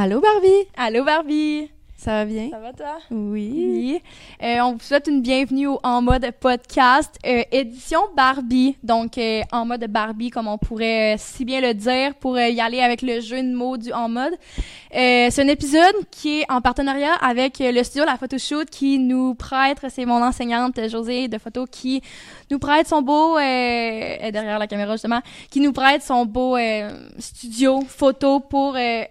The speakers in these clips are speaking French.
Allô Barbie, Allô Barbie! ça va bien? Ça va toi? Oui. Oui. Euh, on vous souhaite une bienvenue au En mode podcast, euh, édition Barbie. Donc, euh, en mode Barbie, comme on pourrait si bien le dire, pour y aller avec le jeu de mots du En mode. Euh, c'est un épisode qui est en partenariat avec le studio La Photoshoot qui nous prête, c'est mon enseignante Josée de photo qui nous prête son beau, euh, derrière la caméra justement, qui nous prête son beau euh, studio photo pour euh,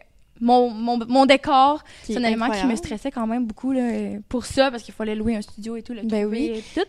mon, mon, mon décor. C'est est un élément qui me stressait quand même beaucoup là, pour ça, parce qu'il fallait louer un studio et tout. Le Ben oui. et tout.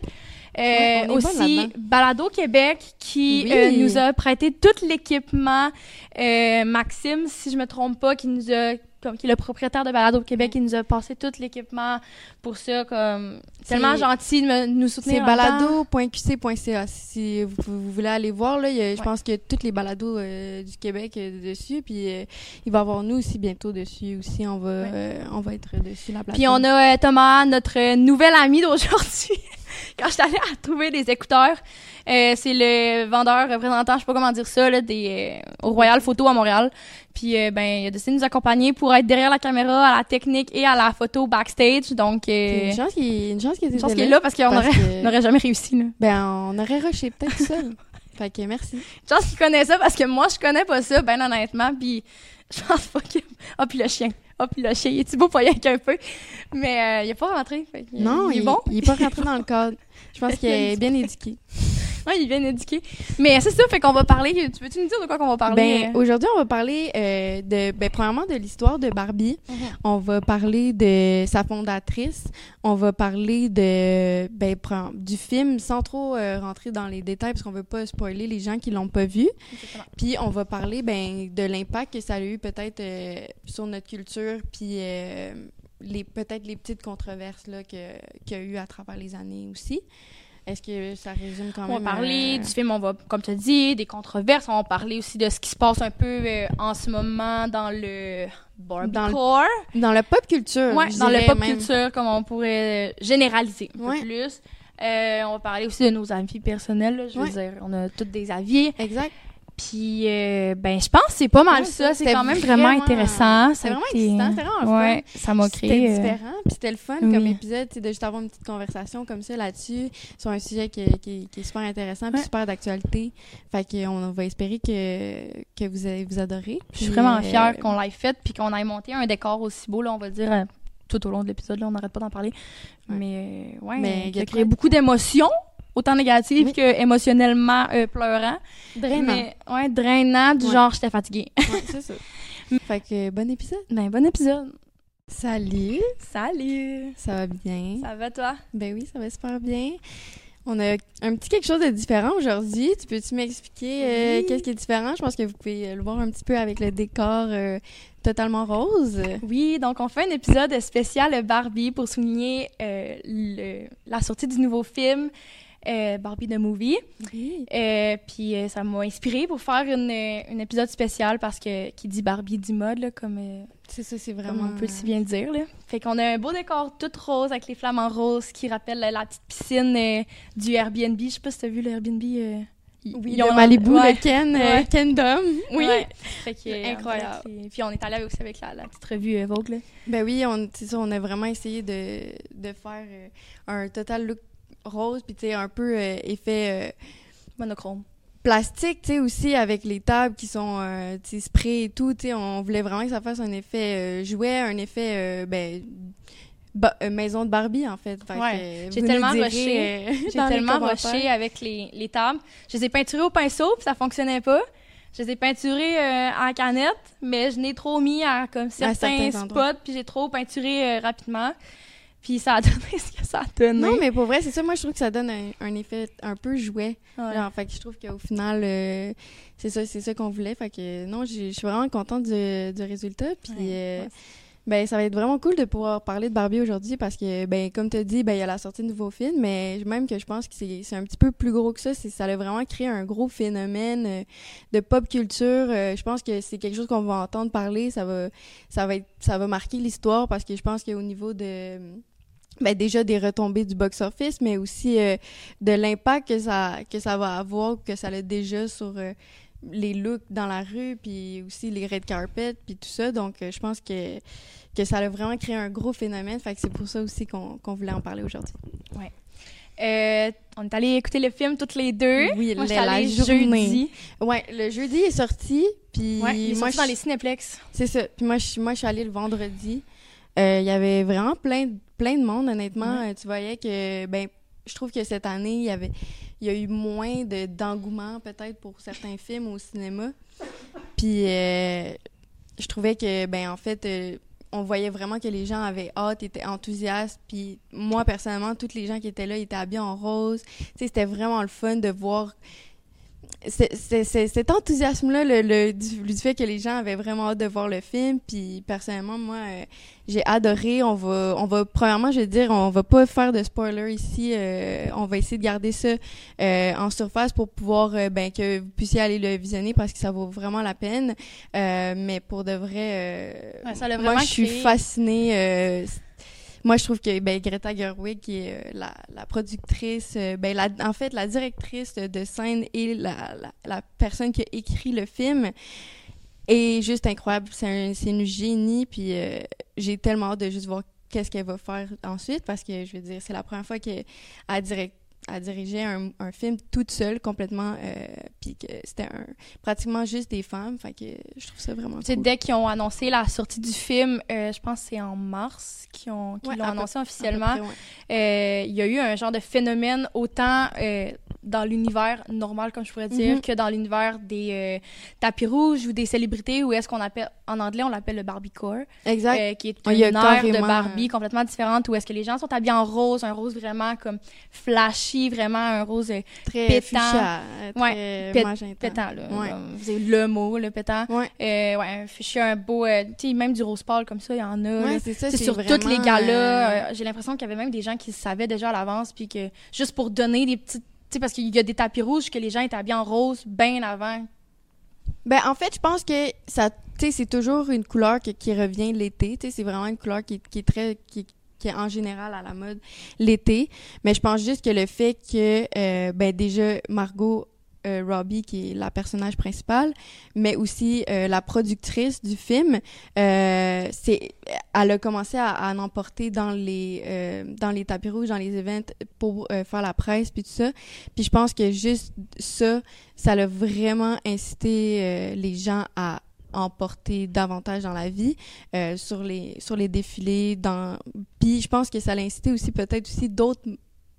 Euh, Ouais, aussi. Balado Québec qui Oui. euh, nous a prêté tout l'équipement. Euh, Maxime, si je me trompe pas, qui nous a comme qui est le propriétaire de Balado Québec, qui nous a passé tout l'équipement pour ça, comme tellement C'est- gentil de me- de nous C'est soutenir. là-dedans. balado.qc.ca. Si vous, vous voulez aller voir, là, il y a- je Ouais. pense que toutes les balados euh, du Québec euh, dessus. Puis euh, il va y avoir nous aussi bientôt dessus aussi. On va, Ouais. euh, on va être dessus la plateforme. Puis on a Thomas, notre nouvel ami d'aujourd'hui. Quand je suis allée à trouver des écouteurs, euh, c'est le vendeur représentant, je sais pas comment dire ça, là, des, euh, au Royal Photo à Montréal. Puis euh, ben, il a décidé de nous accompagner pour être derrière la caméra, à la technique et à la photo backstage. Donc, Une chance qu'il une chance qu'il était pense qu'il est là parce qu'on aurait, que- on aurait jamais réussi. Là. Ben, on aurait rushé peut-être tout seul. fait que merci. Je pense qu'il connaît ça parce que moi, je connais pas ça, ben honnêtement. Puis je pense pas que... Ah, puis le chien. Ah, puis le chien, il est beau pour rien qu'un peu. Mais euh, il est pas rentré. fait Non, il est il, bon. il est pas rentré dans le cadre. Je pense qu'il est bien éduqué. Ouais, il est bien éduqué. Mais c'est ça, fait qu'on va parler. Tu veux-tu nous dire de quoi qu'on va parler? Ben, aujourd'hui, on va parler euh, de, ben, premièrement de l'histoire de Barbie. Mhm. On va parler de sa fondatrice. On va parler de, ben, du film sans trop euh, rentrer dans les détails parce qu'on veut pas spoiler les gens qui l'ont pas vu. Exactement. Puis on va parler ben, de l'impact que ça a eu peut-être euh, sur notre culture, puis les peut-être les petites controverses là, que, qu'il y a eu à travers les années aussi. Est-ce que ça résume quand On va même? parler euh, du film, on va, comme tu as dit, des controverses. On va parler aussi de ce qui se passe un peu euh, en ce moment dans le Barbiecore. dans la pop culture? Je dans le pop même. culture, comme on pourrait euh, généraliser un Ouais. peu plus. Euh, on va parler aussi de nos avis personnels. là, je veux Ouais. dire, on a tous des avis. Exact. Puis, euh, ben, je pense que c'est pas mal Ouais, ça. C'est c'était quand même vraiment, vraiment- intéressant. c'était a vraiment excitant, c'était vraiment fun. Ouais, ça m'a C'était créé. euh, différent, puis c'était le fun oui. comme épisode, de juste avoir une petite conversation comme ça là-dessus, sur un sujet qui, qui- qui est super intéressant, puis super d'actualité. Fait qu'on va espérer que, que vous, avez- vous adorez. Je suis vraiment euh, fière qu'on l'ait fait puis qu'on ait monté un décor aussi beau, là, on va dire, euh, tout au long de l'épisode, là, on n'arrête pas d'en parler. Ouais. Mais, euh, ouais, Mais qui a créé beaucoup d'émotions, autant négatives Oui. que émotionnellement euh, pleurant. Drainant. Mais, ouais, drainant, du Ouais. genre, j'étais fatiguée. Ouais, c'est ça. fait que bon épisode. ben, bon épisode. Salut, Salut! ça va bien? Ça va, toi? Ben oui, ça va super bien. On a un petit quelque chose de différent aujourd'hui. Tu peux-tu m'expliquer euh, Oui. qu'est-ce qui est différent? Je pense que vous pouvez euh, le voir un petit peu avec le décor euh, totalement rose. Oui, donc on fait un épisode spécial Barbie pour souligner euh, le- la sortie du nouveau film euh, Barbie the Movie. Oui. Euh, puis euh, ça m'a inspiré pour faire une, un épisode spécial parce que qui dit Barbie dit mode là, comme, C'est ça, c'est vraiment... on peut si bien le dire là. Fait qu'on a un beau décor tout rose avec les flamants roses qui rappellent euh, la petite piscine du Airbnb. Je sais pas si t'as vu le Airbnb. Oui, ils ont- Malibu, ouais. le Ken, Ouais. Kendom. Oui. Ouais. Fait que, incroyable. c'est- Puis on est allé aussi avec la, la petite revue Vogue là. Ben oui, on, c'est ça, on a vraiment essayé de, de faire un total look rose, puis tu sais, un peu euh, effet euh, Monochrome. plastique, tu sais, aussi avec les tables qui sont, euh, tu sais, spray et tout, tu sais, on voulait vraiment que ça fasse un effet jouet, un effet, ben, ba- euh, maison de Barbie, en fait. Fait Ouais. J'ai tellement rushé. euh, J'ai tellement rushé avec les, les tables. Je les ai peinturées au pinceau, puis ça fonctionnait pas. Je les ai peinturées euh, en canette, mais je n'ai trop mis à comme certains, certains endroits. spots, puis j'ai trop peinturé rapidement. Puis ça a donné ce que ça a donné. Non, mais pour vrai, c'est ça, moi, je trouve que ça donne un, un effet un peu jouet. Ouais. Genre, fait que je trouve qu'au final, euh, c'est ça, c'est ça qu'on voulait. Fait que non, je suis vraiment contente du, du résultat. Puis, Ouais, euh, ben, ça va être vraiment cool de pouvoir parler de Barbie aujourd'hui parce que, ben, comme tu as dit, ben, il y a la sortie de nouveaux films, mais même que je pense que c'est un petit peu plus gros que ça. Ça a vraiment créé un gros phénomène euh, de pop culture. Je pense que c'est quelque chose qu'on va entendre parler. Ça va, ça va être, ça va marquer l'histoire parce que je pense qu'au niveau de ben déjà des retombées du box-office, mais aussi euh, de l'impact que ça, que ça va avoir, que ça a déjà sur, euh, les looks dans la rue, puis aussi les red carpet, puis tout ça. Donc, euh, je pense que, que ça a vraiment créé un gros phénomène. Fait que c'est pour ça aussi qu'on qu'on voulait en parler aujourd'hui. Euh, on est allé écouter le film toutes les deux. Oui, Moi, la- la journée. jeudi. Ouais, le jeudi est sorti, puis Ouais, il est moi, sorti dans les Cinéplex. c'est ça. Puis moi, je, moi, je suis allée le vendredi. Euh, Il y avait vraiment plein, de- plein de monde, honnêtement. Euh, tu voyais que, ben, je trouve que cette année, il y avait, il y a eu moins de d'engouement peut-être pour certains films au cinéma. Puis euh, je trouvais que, ben, en fait, euh, on voyait vraiment que les gens avaient hâte, étaient enthousiastes. Puis moi, personnellement, tous les gens qui étaient là étaient habillés en rose. Tu sais, c'était vraiment le fun de voir cet enthousiasme-là, le, le- du, du fait que les gens avaient vraiment hâte de voir le film, puis personnellement, moi, euh, j'ai adoré. On va, on va, premièrement, je vais dire, on va pas faire de spoiler ici. euh, on va essayer de garder ça euh, en surface pour pouvoir, ben, que vous puissiez aller le visionner parce que ça vaut vraiment la peine. Euh, mais pour de vrai, euh, Ouais, ça moi, je suis fascinée. Moi, je trouve que ben, Greta Gerwig, qui est euh, la, la productrice, euh, ben, la, en fait, la directrice de scène et la, la, personne qui a écrit le film, est juste incroyable. C'est un, une génie, puis euh, j'ai tellement hâte de juste voir qu'est-ce qu'elle va faire ensuite, parce que, je veux dire, c'est la première fois qu'elle direct à diriger un, un film toute seule complètement euh, puis que c'était un, pratiquement juste des femmes fait que je trouve ça vraiment cool. dès qu'ils ont annoncé la sortie du film, euh, je pense que c'est en mars qu'ils ont, qu'ils Ouais, l'ont annoncé peu officiellement. ouais. Euh, il y a eu un genre de phénomène autant dans l'univers normal, comme je pourrais dire, Mhm. que dans l'univers des euh, tapis rouges ou des célébrités, ou est-ce qu'on appelle, en anglais, on l'appelle le Barbiecore, exact euh, qui est Oh, il y a une ère de Barbie complètement différente, où est-ce que les gens sont habillés en rose, un rose vraiment comme flashy, vraiment un rose euh, très pétant. fuchsia, euh, très Ouais, pét- pétant, là. Ouais. Comme, C'est le mot, le pétant. Ouais. Euh, ouais, un fuchsia, un beau, tu sais, même du rose pâle comme ça, il y en a. Ouais, c'est ça, C'est sur vraiment, toutes les galas. J'ai l'impression qu'il y avait même des gens qui savaient déjà à l'avance, puis que juste pour donner des petites. Tu sais, parce qu'il y a des tapis rouges que les gens étaient habillés en rose bien avant. Ben, en fait, je pense que ça, c'est toujours une couleur qui, revient l'été. C'est vraiment une couleur qui, est très, qui, qui est en général à la mode l'été. Mais je pense juste que le fait que, euh, ben, déjà, Margot euh, Robbie, qui est la personnage principale, mais aussi euh, la productrice du film, euh, c'est, elle a commencé à, en emporter dans les, dans les tapis rouges, dans les events pour faire la presse puis tout ça. Puis je pense que juste ça, ça a vraiment incité les gens à emporter davantage dans la vie sur les sur les défilés dans puis je pense que ça l'a incité aussi peut-être aussi d'autres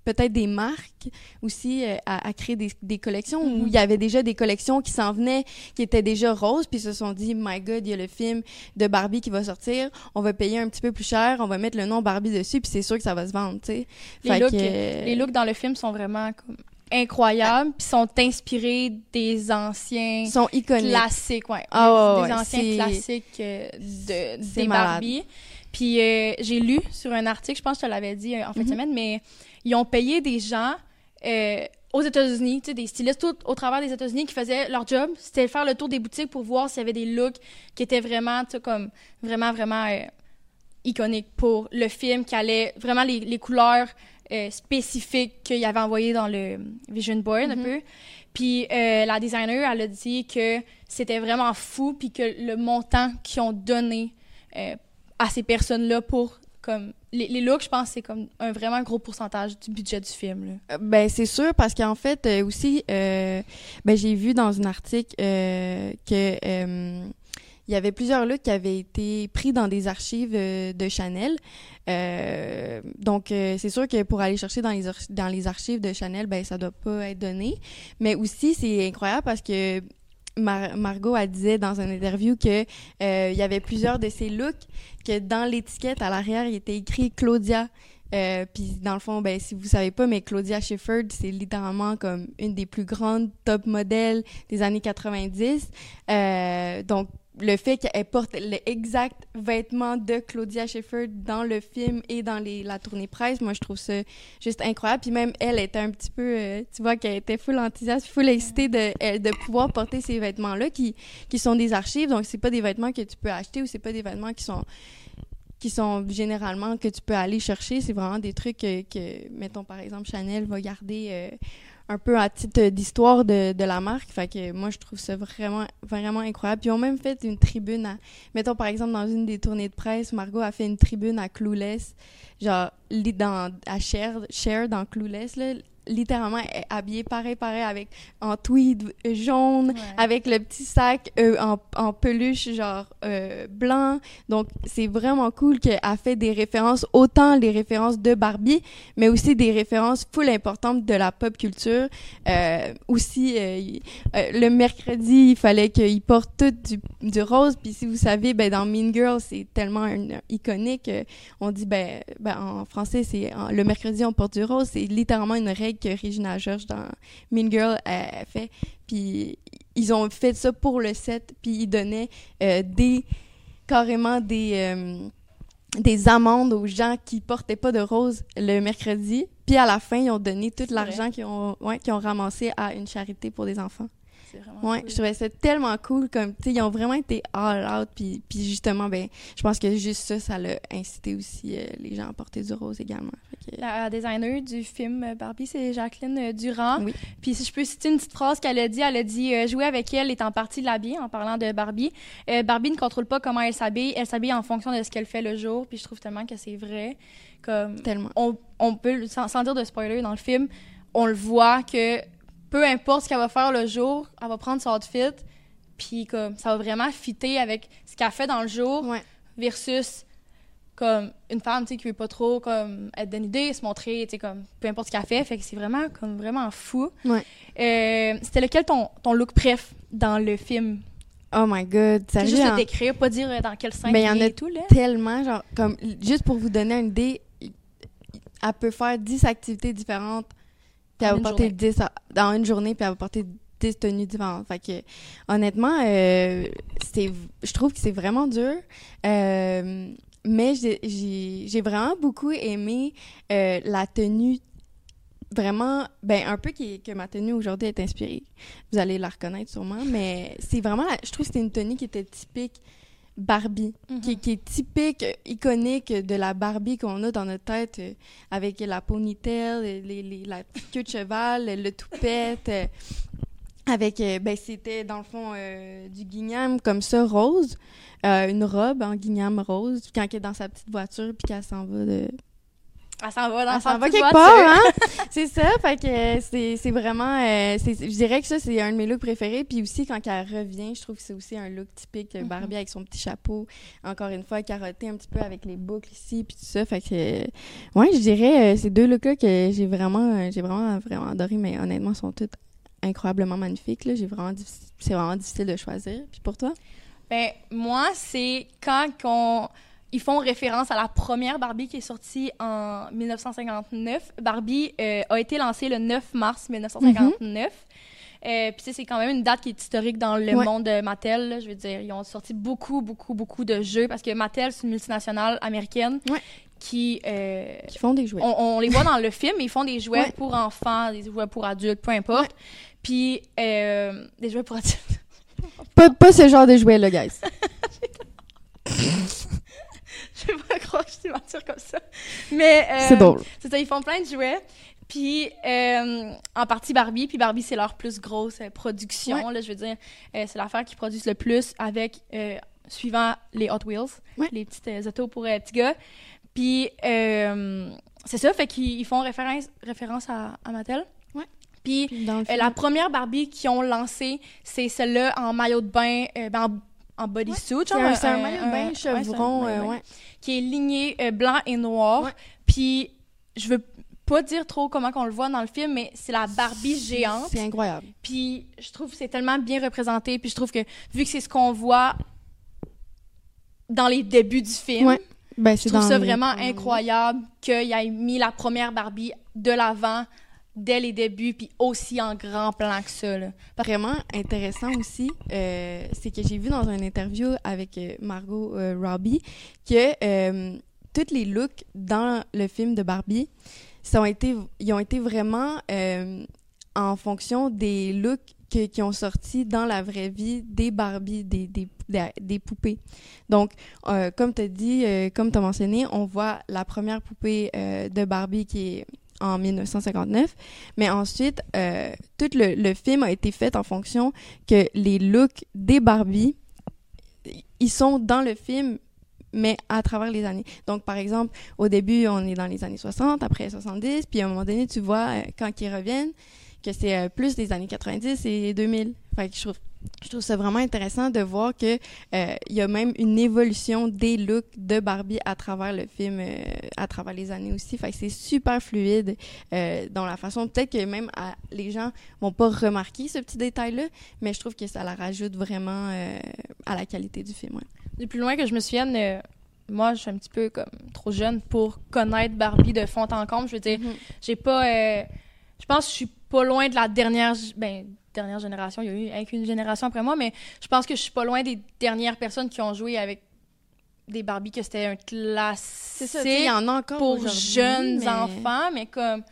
peut-être des marques aussi euh, à, à créer des, des collections où Mhm. il y avait déjà des collections qui s'en venaient qui étaient déjà roses puis se sont dit my god il y a le film de Barbie qui va sortir on va payer un petit peu plus cher on va mettre le nom Barbie dessus puis c'est sûr que ça va se vendre tu sais Les looks, que, les looks dans le film sont vraiment comme incroyables, puis sont inspirés des anciens sont iconiques classiques, ouais. Ah des, ouais, anciens classiques euh, de, des malade. Barbie. Puis euh, j'ai lu sur un article, je pense que je te l'avais dit en fin de Mhm. semaine, mais ils ont payé des gens euh, aux États-Unis, des stylistes tout au travers des États-Unis qui faisaient leur job, c'était faire le tour des boutiques pour voir s'il y avait des looks qui étaient vraiment, comme vraiment, vraiment euh, iconiques pour le film, qui allaient vraiment les, les couleurs euh, spécifiques qu'il avait envoyées dans le vision board un Mhm. peu. Puis la designer, elle a dit que c'était vraiment fou, puis que le montant qu'ils ont donné à ces personnes-là pour comme les, looks, je pense, c'est comme un vraiment gros pourcentage du budget du film. Euh, Ben c'est sûr parce qu'en fait euh, aussi euh, ben j'ai vu dans un article euh, que il y avait plusieurs looks qui avaient été pris dans des archives de Chanel. Donc c'est sûr que pour aller chercher dans les dans les archives de Chanel ben ça doit pas être donné, mais aussi c'est incroyable parce que Mar- Margot elle disait dans une interview que euh, il y avait plusieurs de ces looks que dans l'étiquette à l'arrière il était écrit Claudia euh, puis dans le fond, ben si vous savez pas, mais Claudia Schiffer, c'est littéralement comme une des plus grandes top modèles des années 90. Euh, donc le fait qu'elle porte l'exact vêtement de Claudia Schiffer dans le film et dans la tournée presse, moi je trouve ça juste incroyable. Puis même elle était un petit peu, euh, tu vois, qu'elle était full enthousiaste, full excitée de, de pouvoir porter ces vêtements-là qui, sont des archives. Donc c'est pas des vêtements que tu peux acheter ou c'est pas des vêtements qui sont généralement que tu peux aller chercher. C'est vraiment des trucs que, que, mettons, par exemple, Chanel va garder euh, un peu à titre d'histoire de, de la marque. Fait que moi, je trouve ça vraiment, vraiment incroyable. Puis ils ont même fait une tribune à, mettons par exemple dans une des tournées de presse, Margot a fait une tribune à Clueless, genre dans à Cher, Cher dans Clueless là, littéralement habillée pareil pareil avec en tweed jaune avec le petit sac euh, en, en, peluche genre euh, blanc. Donc c'est vraiment cool qu'elle fait des références autant les références de Barbie mais aussi des références full importantes de la pop culture. Euh, aussi le mercredi il fallait qu'il porte tout du, du, rose. Puis si vous savez ben dans Mean Girl c'est tellement iconique on dit ben, ben en français c'est le mercredi on porte du rose. C'est littéralement une règle que Regina George dans Mean Girl a fait. Puis ils ont fait ça pour le set, puis ils donnaient euh, des carrément des euh, des amendes aux gens qui portaient pas de rose le mercredi. Puis à la fin, ils ont donné tout l'argent qu'ils ont ouais, ont ramassé à une charité pour des enfants ouais, je trouvais ça tellement cool comme tu sais ils ont vraiment été all out puis puis justement ben je pense que juste ça ça l'a incité aussi euh, les gens à porter du rose également. La designer du film euh, Barbie c'est Jacqueline euh, Durand. Oui. Puis si je peux citer une petite phrase qu'elle a dit, elle a dit jouer avec elle est en partie de l'habiller en parlant de Barbie. Barbie ne contrôle pas comment elle s'habille, elle s'habille en fonction de ce qu'elle fait le jour, puis je trouve tellement que c'est vrai comme tellement. On, on peut sans, sans dire de spoiler dans le film, on le voit que peu importe ce qu'elle va faire le jour, elle va prendre son outfit, puis comme ça va vraiment fitter avec ce qu'elle fait dans le jour versus comme une femme tu sais qui veut pas trop comme être dénudée se montrer tu sais comme peu importe ce qu'elle fait fait que c'est vraiment comme vraiment fou ouais. euh, c'était lequel ton, ton look préf dans le film? Oh my god, ça juste le décrire, pas dire dans quel sens ben, il y en a tout là. Tellement genre comme juste pour vous donner une idée, elle peut faire 10 activités différentes puis elle va porter 10 dans une journée, puis elle va porter 10 tenues différentes. Fait que, honnêtement, euh, c'est, je trouve que c'est vraiment dur. Euh, mais j'ai vraiment beaucoup aimé euh, la tenue vraiment ben un peu qui, que ma tenue aujourd'hui est inspirée vous allez la reconnaître sûrement mais c'est vraiment je trouve que c'était une tenue qui était typique Barbie, qui, mhm. est typique, iconique de la Barbie qu'on a dans notre tête, euh, avec la ponytail, les, les, la queue de cheval, le toupette, euh, avec, euh, ben c'était dans le fond du guignam comme ça, rose, une robe en guignam rose, quand elle est dans sa petite voiture, puis qu'elle s'en va de elle s'en va dans Elle s'en va quelque part, hein? c'est ça, fait que c'est, c'est vraiment... Euh, je dirais que ça, c'est un de mes looks préférés. Puis aussi, quand elle revient, je trouve que c'est aussi un look typique mm-hmm. Barbie avec son petit chapeau. Encore une fois, carotté un petit peu avec les boucles ici, puis tout ça. Fait que... ouais, je dirais, euh, ces deux looks-là que j'ai vraiment, euh, j'ai vraiment, vraiment adoré, mais honnêtement, sont toutes incroyablement magnifiques, là. J'ai vraiment... C'est vraiment difficile de choisir. Puis pour toi? Ben, moi, c'est quand qu'on ils font référence à la première Barbie qui est sortie en 1959. Barbie euh, a été lancée le 9 mars 1959. Euh, puis c'est quand même une date qui est historique dans le monde de Mattel. Je veux dire, ils ont sorti beaucoup, beaucoup, beaucoup de jeux parce que Mattel, c'est une multinationale américaine qui... Euh, qui font des jouets. On, les voit dans le film, ils font des jouets pour enfants, des jouets pour adultes, peu importe. Puis des jouets pour adultes. pas, pas ce genre de jouets, là, guys. je je suis mentir comme ça. Mais. Euh, c'est drôle. C'est ça, ils font plein de jouets. Puis, euh, en partie Barbie. Puis Barbie, c'est leur plus grosse euh, production. Là, je veux dire, c'est l'affaire qu'ils produisent le plus avec, suivant les Hot Wheels, les petites autos pour petits gars. Puis, c'est ça, fait qu'ils font référence, référence à, à Mattel. Puis, la première Barbie qu'ils ont lancée, c'est celle-là en maillot de bain, ben, en en bodysuit. Ouais. C'est un, maillot de bain chevron, ouais, qui est ligné euh, blanc et noir. Puis je veux pas dire trop comment qu'on le voit dans le film, mais c'est la Barbie géante. C'est incroyable. Puis je trouve que c'est tellement bien représenté. Puis je trouve que vu que c'est ce qu'on voit dans les débuts du film, ben, je trouve ça vraiment incroyable qu'il ait mis la première Barbie de l'avant dès les débuts, puis aussi en grand plan que ça. Là. Vraiment intéressant aussi, euh, c'est que j'ai vu dans une interview avec euh, Margot euh, Robbie que euh, tous les looks dans le film de Barbie sont été, ils ont été vraiment en fonction des looks qui ont sorti dans la vraie vie des Barbie, des, des, des, poupées. Donc, comme tu as dit, comme tu as mentionné, on voit la première poupée de Barbie qui est en 1959. Mais ensuite, euh, tout le, film a été fait en fonction que les looks des Barbie, ils sont dans le film mais à travers les années. Donc, par exemple, au début, on est dans les années 60, après 70, puis à un moment donné, tu vois, euh, quand ils reviennent, que c'est euh, plus des années 90 et 2000. Fait je trouve, je trouve ça vraiment intéressant de voir que euh, il y a même une évolution des looks de Barbie à travers le film, euh, à travers les années aussi. Fait que c'est super fluide euh, dans la façon. Peut-être que même à- les gens vont pas remarquer ce petit détail-là, mais je trouve que ça la rajoute vraiment à la qualité du film. ouais. Du plus loin que je me souvienne, moi, je suis un petit peu comme trop jeune pour connaître Barbie de fond en comble. Je veux dire, Mhm. j'ai pas. je pense que je suis pas loin de la dernière. Ben, dernière génération. Il y a eu rien qu'une génération après moi, mais je pense que je suis pas loin des dernières personnes qui ont joué avec des Barbie, que c'était un classique. Ça, il y en a encore pour jeunes mais- enfants, mais comme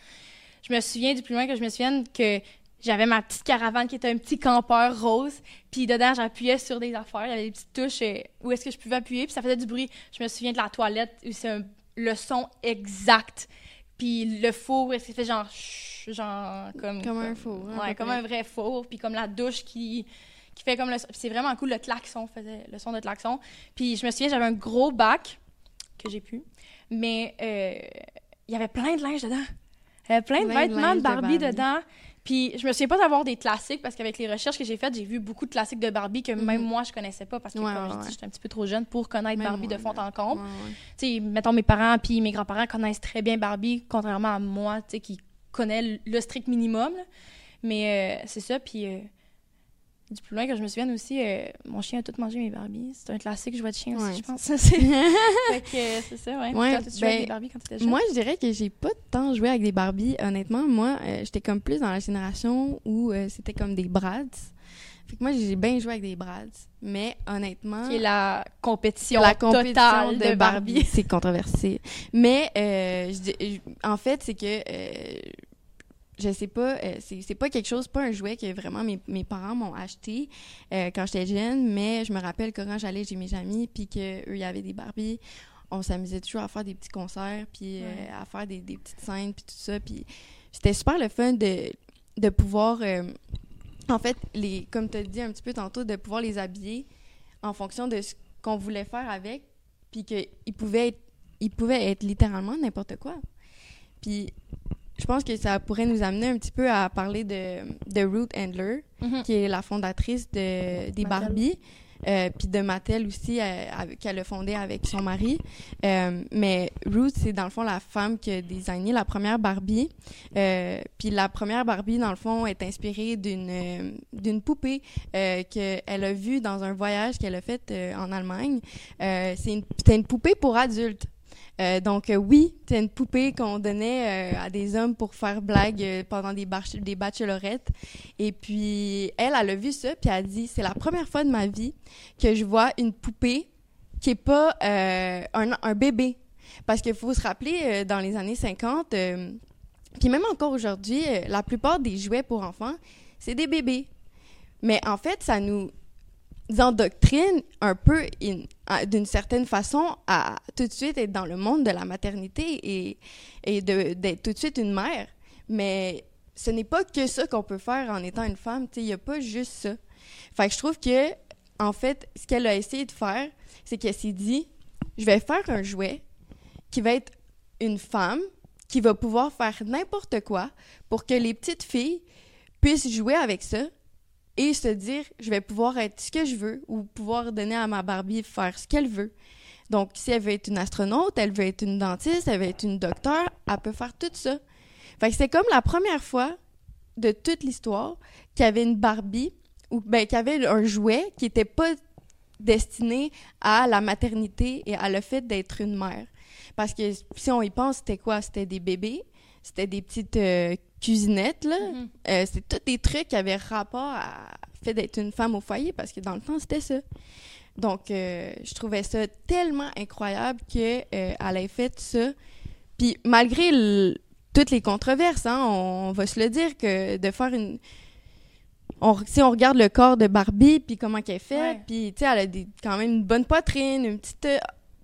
je me souviens du plus loin que je me souvienne que j'avais ma petite caravane qui était un petit campeur rose, puis dedans j'appuyais sur des affaires, il y avait des petites touches où est-ce que je pouvais appuyer, puis ça faisait du bruit. Je me souviens de la toilette où c'est le son exact, puis le four où est-ce qu'il fait genre genre comme Comme un four, hein, ouais, comme un vrai four, puis comme la douche qui qui fait comme le c'est vraiment cool le klaxon faisait le son de klaxon. Puis je me souviens j'avais un gros bac que j'ai pu, mais euh, il y avait plein de linge dedans. Il y avait plein de Plein de vêtements linge de de Barbie, Barbie. dedans. Puis je me souviens pas d'avoir des classiques parce qu'avec les recherches que j'ai faites, j'ai vu beaucoup de classiques de Barbie que même Mhm. moi je connaissais pas parce que Ouais, comme ouais, je dis, j'étais un petit peu trop jeune pour connaître Même Barbie moi, de fond en comble. Ouais. Tu sais, mettons mes parents puis mes grands-parents connaissent très bien Barbie contrairement à moi, tu sais qui connaît le- strict minimum. là. Mais euh, c'est ça puis euh, du plus loin que je me souvienne aussi, euh, mon chien a tout mangé mes Barbies. C'est un classique jouet de chien aussi, Ouais, je pense. C'est- ça, ouais. Ouais, avec ben, des Barbies quand t'étais jeune? Moi, je dirais que j'ai pas tant joué avec des Barbie. Honnêtement, moi, j'étais comme plus dans la génération où c'était comme des Brads. Fait que moi, j'ai bien joué avec des Brads. Mais honnêtement, qui est la compétition, la compétition totale de Barbie, c'est controversé. Mais je dis- je- en fait, c'est que je sais pas, euh, c'est pas quelque chose, pas un jouet que vraiment mes, mes parents m'ont acheté euh, quand j'étais jeune, mais je me rappelle que quand j'allais chez mes amis, puis qu'eux, il y avait des Barbies, on s'amusait toujours à faire des petits concerts, puis euh, à faire des, des petites scènes, puis tout ça, puis c'était super le fun de, de pouvoir, euh, en fait, les, comme tu as dit un petit peu tantôt, de pouvoir les habiller en fonction de ce qu'on voulait faire avec, puis qu'ils pouvaient être, ils pouvaient être littéralement n'importe quoi. Puis je pense que ça pourrait nous amener un petit peu à parler de, de Ruth Handler, Mhm. qui est la fondatrice de, des Mattel. Barbie, euh, puis de Mattel aussi, euh, qu'elle a fondé avec son mari. Euh, mais Ruth, c'est dans le fond la femme qui a designé la première Barbie. Euh, puis la première Barbie, dans le fond, est inspirée d'une d'une poupée euh, qu'elle a vue dans un voyage qu'elle a fait euh, en Allemagne. Euh, c'est une, une poupée pour adultes. Euh, donc euh, oui, c'est une poupée qu'on donnait euh, à des hommes pour faire blague pendant des, bach- des bachelorettes. Et puis elle, elle a vu ça, puis elle a dit c'est la première fois de ma vie que je vois une poupée qui est pas un, bébé. Parce qu'il faut se rappeler, dans les années 50, euh, puis même encore aujourd'hui, la plupart des jouets pour enfants, c'est des bébés. Mais en fait, ça nous endoctrine un peu, d'une certaine façon, à tout de suite être dans le monde de la maternité et, et d'être tout de suite une mère. Mais ce n'est pas que ça qu'on peut faire en étant une femme. Il n'y a pas juste ça. Fait que je trouve que, en fait, ce qu'elle a essayé de faire, c'est qu'elle s'est dit, je vais faire un jouet qui va être une femme qui va pouvoir faire n'importe quoi pour que les petites filles puissent jouer avec ça et se dire je vais pouvoir être ce que je veux ou pouvoir donner à ma Barbie faire ce qu'elle veut. Donc si elle veut être une astronaute, elle veut être une dentiste, elle veut être une docteur, elle peut faire tout ça. Fait que c'est comme la première fois de toute l'histoire qu'il y avait une Barbie ou ben qu'il y avait un jouet qui était pas destiné à la maternité et à le fait d'être une mère. Parce que si on y pense, c'était quoi? C'était des bébés, c'était des petites euh, cuisinettes, là. Mhm. Euh, c'est tous des trucs qui avaient rapport à fait d'être une femme au foyer, parce que dans le temps, c'était ça. Donc, euh, je trouvais ça tellement incroyable qu'elle ait fait ça. Puis, malgré le- toutes les controverses, hein, on, va se le dire, que de faire une... On, si on regarde le corps de Barbie, puis comment qu'elle est faite, Ouais. puis, tu sais, elle a des, quand même une bonne poitrine, une petite, euh,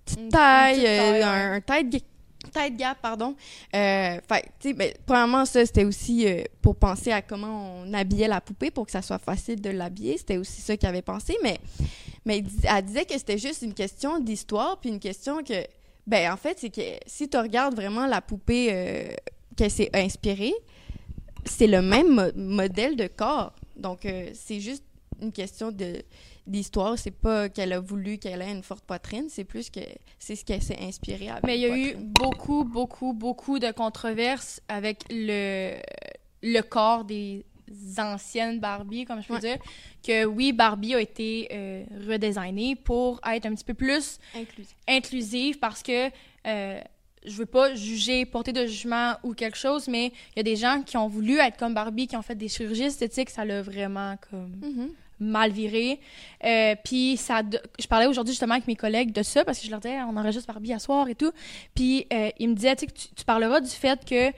petite Une- une taille, petite taille, euh, ouais. un, un tête, Tête gap, pardon. Euh, tu sais, ben, premièrement, ça, c'était aussi euh, pour penser à comment on habillait la poupée pour que ça soit facile de l'habiller. C'était aussi ça qu'il avait pensé, mais, mais elle disait que c'était juste une question d'histoire, puis une question que, ben, en fait, c'est que si tu regardes vraiment la poupée euh, qu'elle s'est inspirée, c'est le même modèle de corps. Donc, euh, c'est juste une question de d'histoire, c'est pas qu'elle a voulu qu'elle ait une forte poitrine, c'est plus que c'est ce qu'elle s'est inspirée avec. Mais il y a eu beaucoup, beaucoup, beaucoup de controverses avec le, le corps des anciennes Barbie, comme je peux dire, que oui, Barbie a été euh, redesignée pour être un petit peu plus inclusive, inclusive parce que euh, je veux pas juger, porter de jugement ou quelque chose, mais il y a des gens qui ont voulu être comme Barbie, qui ont fait des chirurgies esthétiques, ça l'a vraiment comme mm-hmm mal viré. Euh, puis ça, je parlais aujourd'hui justement avec mes collègues de ça parce que je leur disais, on enregistre Barbie à soir et tout. Puis euh, ils me disaient, tu, tu parleras du fait que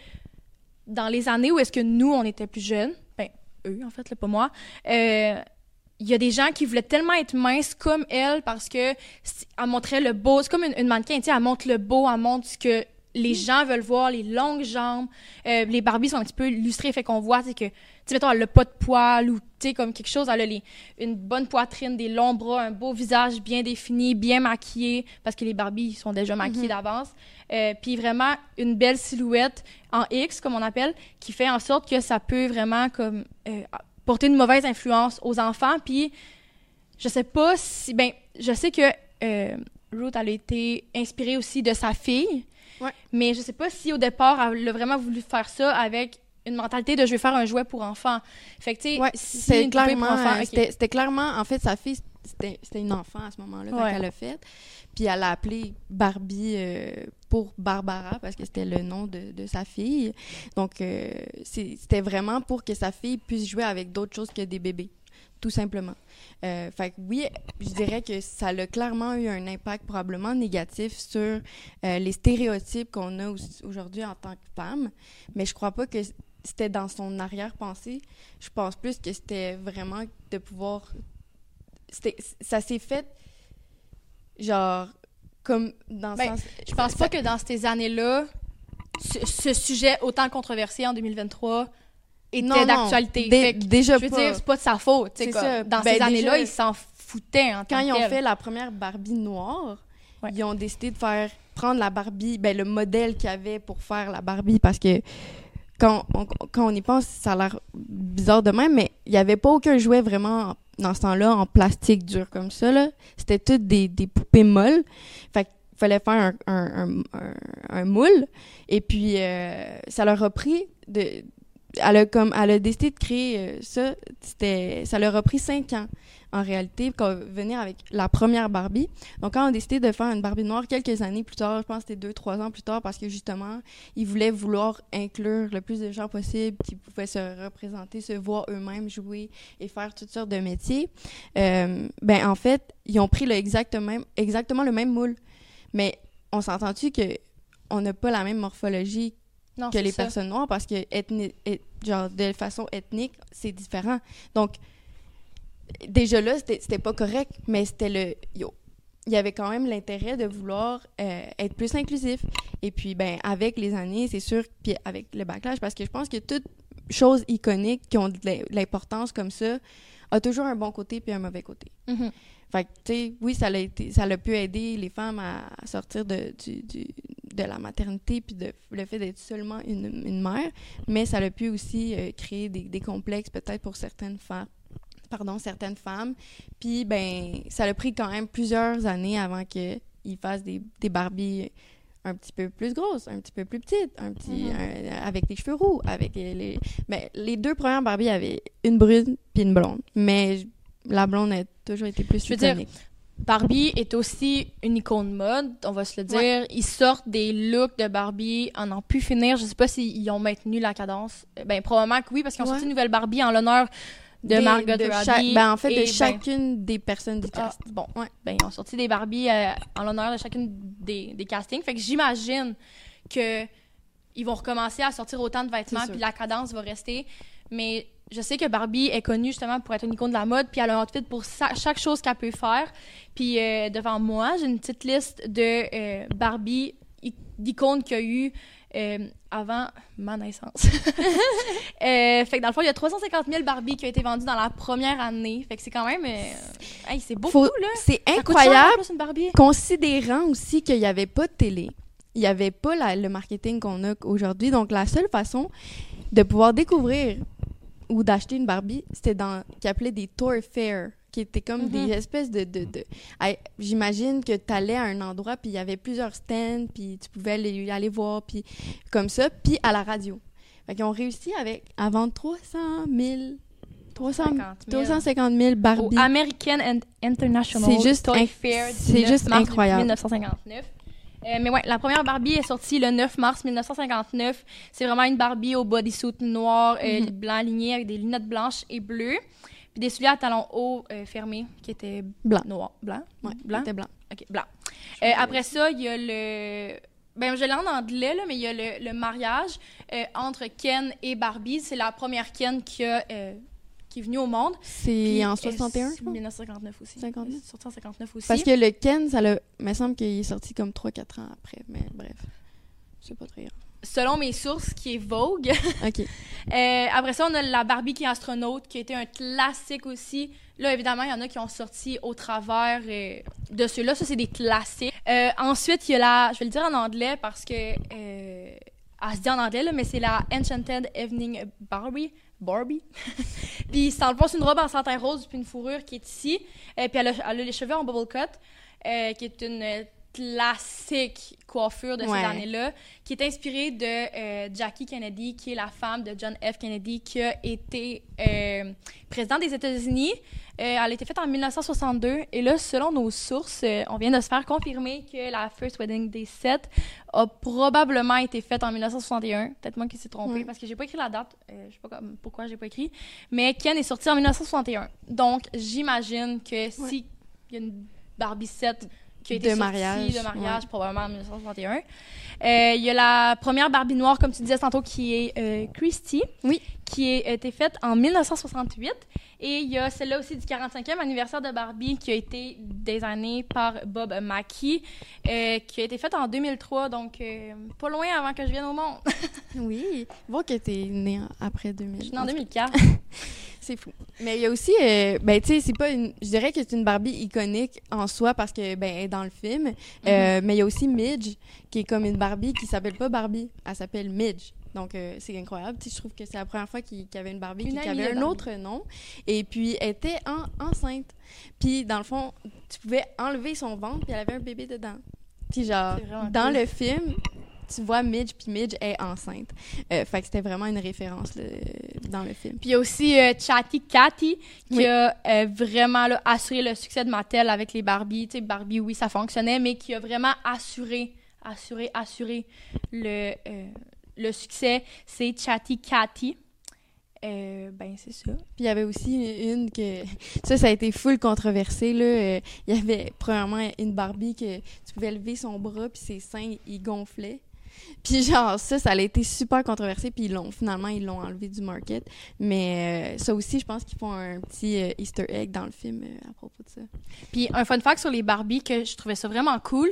dans les années où est-ce que nous, on était plus jeunes, ben eux en fait, là, pas moi, euh, il y a des gens qui voulaient tellement être minces comme elle parce que elle montrait le beau. C'est comme une, une mannequin, tu sais, elle montre le beau, elle montre ce que les gens veulent voir, les longues jambes. Euh, les Barbies sont un petit peu illustrées, fait qu'on voit, que sais, mettons, elle a pas de poils ou, tu sais, comme quelque chose, elle a les, une bonne poitrine, des longs bras, un beau visage bien défini, bien maquillé, parce que les Barbies sont déjà maquillées mhm. d'avance. Euh, puis vraiment, une belle silhouette en X, comme on appelle, qui fait en sorte que ça peut vraiment, comme, euh, porter une mauvaise influence aux enfants. Puis, je sais pas si, ben, je sais que euh, Ruth, elle a été inspirée aussi de sa fille. Ouais. Mais je sais pas si au départ, elle a vraiment voulu faire ça avec une mentalité de je vais faire un jouet pour enfants. Fait que, tu sais, c'était clairement, c'était clairement, en fait, sa fille, c'était une enfant à ce moment-là, quand elle l'a fait. Puis elle l'a appelée Barbie euh, pour Barbara, parce que c'était le nom de, de, sa fille. Donc, euh, c'était vraiment pour que sa fille puisse jouer avec d'autres choses que des bébés, tout simplement. Euh, fait que oui, je dirais que ça a clairement eu un impact probablement négatif sur les stéréotypes qu'on a aujourd'hui en tant que femme, mais je crois pas que c'était dans son arrière-pensée. Je pense plus que c'était vraiment de pouvoir. Ça s'est fait, genre, comme dans ben, sens. Je pense pas que dans ces années-là, ce, sujet autant controversé en 2023 était d'actualité. déjà je veux dire, c'est pas de sa faute. Ça. Dans ben, ces années-là, ils s'en foutaient en Quand ils ont fait la première Barbie noire, ils ont décidé de faire prendre la Barbie, ben, le modèle qu'il y avait pour faire la Barbie, parce que quand on, quand on y pense, ça a l'air bizarre de même, mais il n'y avait pas aucun jouet vraiment dans ce temps-là en plastique dur comme ça. Là. C'était toutes des, des poupées molles. Fait qu'il fallait faire un, un, un, un moule. Et puis, euh, ça leur a pris de... Elle a, comme, elle a décidé de créer euh, ça. C'était, ça leur a pris cinq ans en réalité, quand venir avec la première Barbie. Donc, quand on a décidé de faire une Barbie noire quelques années plus tard, je pense que c'était deux, trois ans plus tard, parce que justement, ils voulaient vouloir inclure le plus de gens possible qui pouvaient se représenter, se voir eux-mêmes jouer et faire toutes sortes de métiers. Euh, ben, en fait, ils ont pris le exactement, le même moule. Mais on s'entend-tu que on n'a pas la même morphologie que les personnes noires parce que genre de façon ethnique, c'est différent. Donc, déjà là, c'était pas correct, mais c'était le. Yo, il y avait quand même l'intérêt de vouloir euh, être plus inclusif. Et puis, ben, avec les années, c'est sûr, puis avec le backlash, parce que je pense que toute chose iconique qui ont de l'importance comme ça a toujours un bon côté puis un mauvais côté. Mm-hmm. Fait que, tu sais, oui, ça a, été, ça a pu aider les femmes à, sortir de, du, de la maternité puis de le fait d'être seulement une, une, mère, mais ça a pu aussi euh, créer des, des complexes peut-être pour certaines femmes pardon, certaines femmes. Puis, ben, ça a pris quand même plusieurs années avant qu'ils fassent des, des Barbies un petit peu plus grosses, un petit peu plus petites, un petit, mm-hmm. avec des cheveux roux, avec les... Ben, les deux premières Barbies avaient une brune puis une blonde. Mais la blonde a toujours été plus Je veux dire, Barbie est aussi une icône mode, on va se le dire. Ils sortent des looks de Barbie en n'en plus finir. Je sais pas s'ils ont maintenu la cadence. Ben, probablement que oui, parce qu'ils ont sorti une nouvelle Barbie en l'honneur de Margot Robbie. Ben, en fait, de ben, chacune des personnes du ah, cast. bon, ouais. Ben, ils ont sorti des Barbies euh, en l'honneur de chacune des, des castings. Fait que j'imagine que ils vont recommencer à sortir autant de vêtements, puis la cadence va rester. Mais je sais que Barbie est connue justement pour être une icône de la mode, puis elle a un outfit pour chaque chose qu'elle peut faire. Puis euh, devant moi, j'ai une petite liste de euh, Barbie i- d'icônes qu'il y a eu euh, avant ma naissance. Fait que dans le fond, il y a 350 000 Barbie qui ont été vendues dans la première année. Fait que c'est quand même... hey, c'est beaucoup, Faut- là! C'est cher, incroyable, plus, une Barbie. considérant aussi qu'il n'y avait pas de télé. Il n'y avait pas la- le marketing qu'on a aujourd'hui. Donc, la seule façon de pouvoir découvrir ou d'acheter une Barbie, c'était dans qu'ils appelaient des tour fairs, qui étaient comme Mhm. des espèces de... de, de- J'imagine que tu allais à un endroit, puis il y avait plusieurs stands, puis tu pouvais aller, aller voir, puis comme ça, puis à la radio. Fait qu'ils ont réussi avec, à vendre 300 000... 300 50 000. 350 000 Au Barbie. American and International C'est juste inc- Fair du c'est 9 juste incroyable. 1959. Euh, mais ouais, la première Barbie est sortie le 9 mars 1959. C'est vraiment une Barbie au bodysuit noir, euh, Mhm. blanc aligné avec des lunettes blanches et bleues. Puis des souliers à talons hauts euh, fermés qui étaient Blanc. noirs. Blanc? Ouais, Blanc? C'était blanc. OK, blanc. Après ça, il y a le... Ben, je l'ai en anglais, là, mais il y a le, le mariage euh, entre Ken et Barbie. C'est la première Ken qui, a, euh, qui est venue au monde. C'est en euh, 61, je pense. 1959 aussi. 59. Sorti en 59 aussi. Parce que le Ken, ça le... me semble qu'il est sorti comme 3-4 ans après, mais bref. C'est pas très grave. Selon mes sources, qui est Vogue. OK. Euh, après ça, on a la Barbie qui est astronaute, qui a été un classique aussi. Là, évidemment, il y en a qui ont sorti au travers euh, de ceux-là. Ça, c'est des classiques. Euh, ensuite, il y a la... Je vais le dire en anglais parce que... Elle se dit en anglais, là, mais c'est la Enchanted Evening Barbie. Barbie. puis, dans le fond, c'est une robe en satin rose puis une fourrure qui est ici. Et puis, elle a, elle a les cheveux en bubble cut, euh, qui est une euh, classique coiffure de Ouais. ces années-là, qui est inspirée de euh, Jackie Kennedy, qui est la femme de John F. Kennedy, qui a été euh, président des États-Unis. Euh, elle a été faite en 1962. Et là, selon nos sources, on vient de se faire confirmer que la First Wedding Day 7 a probablement été faite en 1961. Peut-être moi qui s'est trompé Ouais. parce que j'ai pas écrit la date. Je sais pas pourquoi j'ai pas écrit. Mais Ken est sorti en 1961. Donc, j'imagine que si il y a une Barbie 7 qui a été De mariage, de mariage, ouais. probablement en 1961. Euh, Il y a la première Barbie noire, comme tu disais tantôt, qui est euh, Christie, Oui. Qui a été faite en 1968. Et il y a celle-là aussi du 45e anniversaire de Barbie qui a été designée par Bob Mackie, euh, qui a été faite en 2003, donc euh, pas loin avant que je vienne au monde. Oui. Voir que t'es né en- après 2000. je suis née en 2004. C'est fou. Mais il y a aussi, euh, ben tu sais, c'est pas une, je dirais que c'est une Barbie iconique en soi parce que ben elle est dans le film. Mhm. Euh, mais il y a aussi Midge qui est comme une Barbie qui s'appelle pas Barbie, elle s'appelle Midge. Donc euh, c'est incroyable. Tu sais, je trouve que c'est la première fois qu'il qu'il y avait une Barbie Une qui, qui amie avait un autre nom. Et puis elle était en- enceinte. Puis dans le fond, tu pouvais enlever son ventre puis elle avait un bébé dedans. Puis genre dans cool. le film. Tu vois Midge, puis Midge est enceinte. Euh, fait que c'était vraiment une référence là, dans le film. Puis il y a aussi euh, Chatty Cathy qui Oui. a euh, vraiment là, assuré le succès de Mattel avec les Barbie. Tu sais, Barbie, oui, ça fonctionnait, mais qui a vraiment assuré, assuré, assuré le, le succès. C'est Chatty Cathy. Euh, ben, c'est ça. Puis il y avait aussi une que ça ça a été full controversé là, Euh, il y avait premièrement une Barbie que tu pouvais lever son bras puis ses seins ils gonflaient. Puis genre ça ça a été super controversé puis ils l'ont finalement ils l'ont enlevé du market, mais euh, ça aussi je pense qu'ils font un petit euh, easter egg dans le film euh, à propos de ça. Puis un fun fact sur les Barbie que je trouvais ça vraiment cool,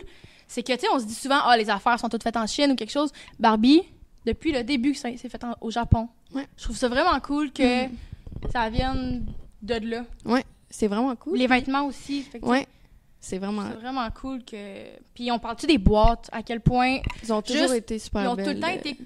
c'est que, tu sais, on se dit souvent, ah, les affaires sont toutes faites en Chine ou quelque chose. Barbie, depuis le début, ça- c'est fait en- au Japon. Ouais. Je trouve ça vraiment cool que Mhm. ça vienne de là. C'est vraiment cool. Les vêtements aussi. Fait que, Ouais. C'est vraiment C'est vraiment cool que. Puis on parle-tu des boîtes, à quel point ils ont toujours Juste, été super ils ont tout le temps euh, été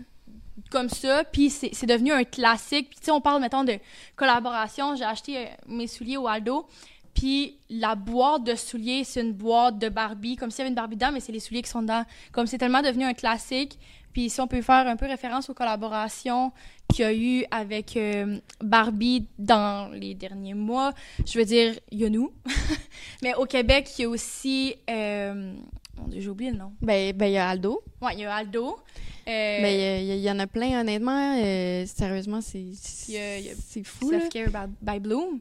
comme ça, puis c'est c'est devenu un classique. Puis tu sais, on parle, mettons, de collaboration. J'ai acheté euh, mes souliers au Aldo, puis la boîte de souliers, c'est une boîte de Barbie, comme s'il y avait une Barbie dedans, mais c'est les souliers qui sont dedans. Comme c'est tellement devenu un classique. Puis si on peut faire un peu référence aux collaborations qu'il y a eu avec euh, Barbie dans les derniers mois, je veux dire, il y a nous. mais au Québec, il y a aussi... euh, mon Dieu, j'ai oublié le nom. Ben ben il y a Aldo. Ouais, il y a Aldo. Euh, Mais il y, en a plein, honnêtement. euh, sérieusement, c'est fou. Self-Care by, Bloom,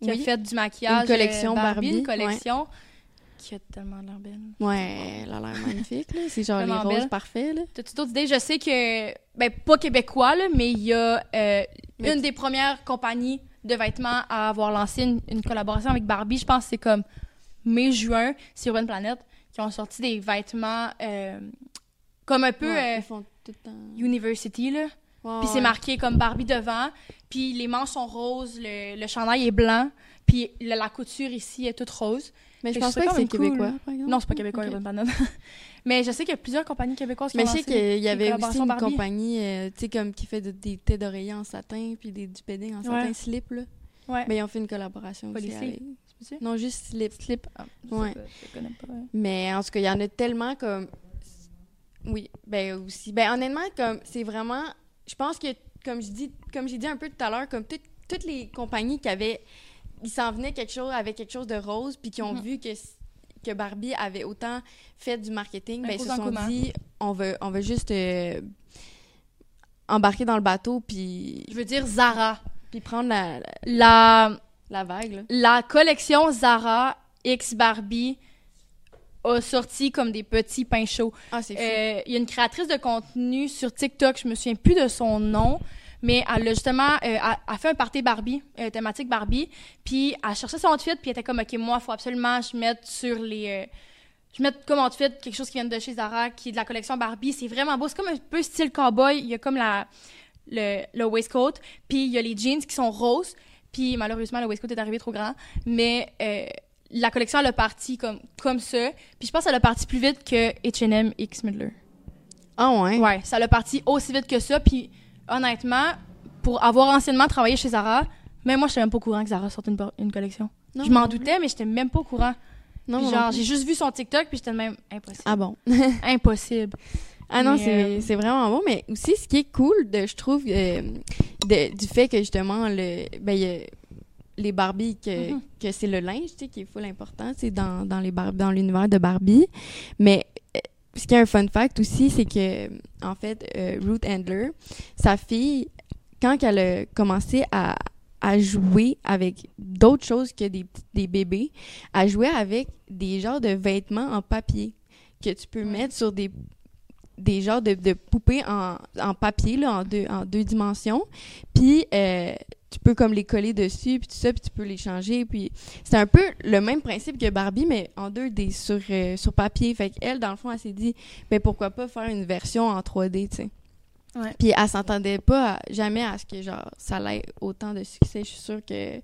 qui Oui. a fait du maquillage. Une collection euh, Barbie, Barbie, une collection qui a tellement l'air belle. Ouais, elle a l'air magnifique. là. C'est genre les roses parfaits. Là. T'as-tu d'autres idées? Je sais que, ben, pas québécois, là, mais il y a euh, une des premières compagnies de vêtements à avoir lancé une, une collaboration avec Barbie. Je pense que c'est comme mai-juin, c'est Urban Planet, qui ont sorti des vêtements euh, Comme un peu Ouais, euh, ils font tout. University, là. Puis c'est ouais. marqué comme Barbie devant, puis les manches sont roses, le, le chandail est blanc, puis la, la couture ici est toute rose. Mais je que pense pas que c'est cool. québécois, par exemple. Non, c'est pas québécois, Ok. les bonnes bananes. Mais je sais qu'il y a plusieurs compagnies québécoises qui Mais ont je sais qu'il y avait aussi une Barbie. compagnie, euh, tu sais, comme qui fait de- des têtes d'oreiller en satin, puis des, du padding en satin Ouais. slip, là. Ouais. Ben, ils ont fait une collaboration aussi avec... Non, juste slip. Slip. Ah, je Ouais. pas, je connais pas. ouais. Mais en tout cas, il y en a tellement comme. Oui, ben aussi. Ben honnêtement, comme c'est vraiment. Je pense que, comme je dis, comme j'ai dit un peu tout à l'heure, comme toutes- toutes les compagnies qui avaient. Ils s'en venaient quelque chose avec quelque chose de rose, puis qui ont Mhm. vu que, que Barbie avait autant fait du marketing, ben ils se sont dit on veut, on veut juste euh, embarquer dans le bateau, puis, Je veux dire Zara. puis prendre la, la, La, la vague. Là. la collection Zara X Barbie a sorti comme des petits pains chauds. Ah, c'est. Euh, Il y a une créatrice de contenu sur TikTok, je me souviens plus de son nom, mais elle a justement euh, a, a fait un party Barbie, euh, thématique Barbie, puis elle cherchait son outfit, puis elle était comme ok moi faut absolument que je mette sur les euh, je mette comme outfit quelque chose qui vient de chez Zara, qui est de la collection Barbie, c'est vraiment beau, c'est comme un peu style cowboy, il y a comme la le, le waistcoat, puis il y a les jeans qui sont roses, puis malheureusement le waistcoat est arrivé trop grand, mais euh, la collection elle a parti comme comme ça, puis je pense qu'elle a parti plus vite que H&M X Midler. Ah ouais? Ouais, ça l'a parti aussi vite que ça. Puis honnêtement, pour avoir anciennement travaillé chez Zara, même moi, je même pas au courant que Zara sortait une, une collection. Non, je m'en doutais, mais j'étais même pas au courant. Non, Puis genre, j'ai juste vu son TikTok, puis j'étais même impossible. Ah bon? Impossible. Ah non, euh, c'est vraiment bon. Mais aussi, ce qui est cool, de, je trouve, euh, de- du fait que justement, le, ben, il y a les Barbies, que, Mhm. que c'est le linge, tu sais, qui est full important, c'est dans, dans, les dans l'univers de Barbie. Mais euh, ce qui est un fun fact aussi, c'est que, en fait, euh, Ruth Handler, sa fille, quand elle a commencé à, à jouer avec d'autres choses que des, des bébés, elle jouait avec des genres de vêtements en papier que tu peux mettre sur des des genres de, de poupées en, en papier là, en deux en deux dimensions. Puis euh, tu peux comme les coller dessus puis tout ça puis tu peux les changer puis c'est un peu le même principe que Barbie mais en 2D sur euh, sur papier. Fait qu'elle dans le fond elle s'est dit ben pourquoi pas faire une version en 3D tu sais. Ouais. puis elle s'entendait pas à- jamais à ce que genre ça ait autant de succès. Je suis sûre que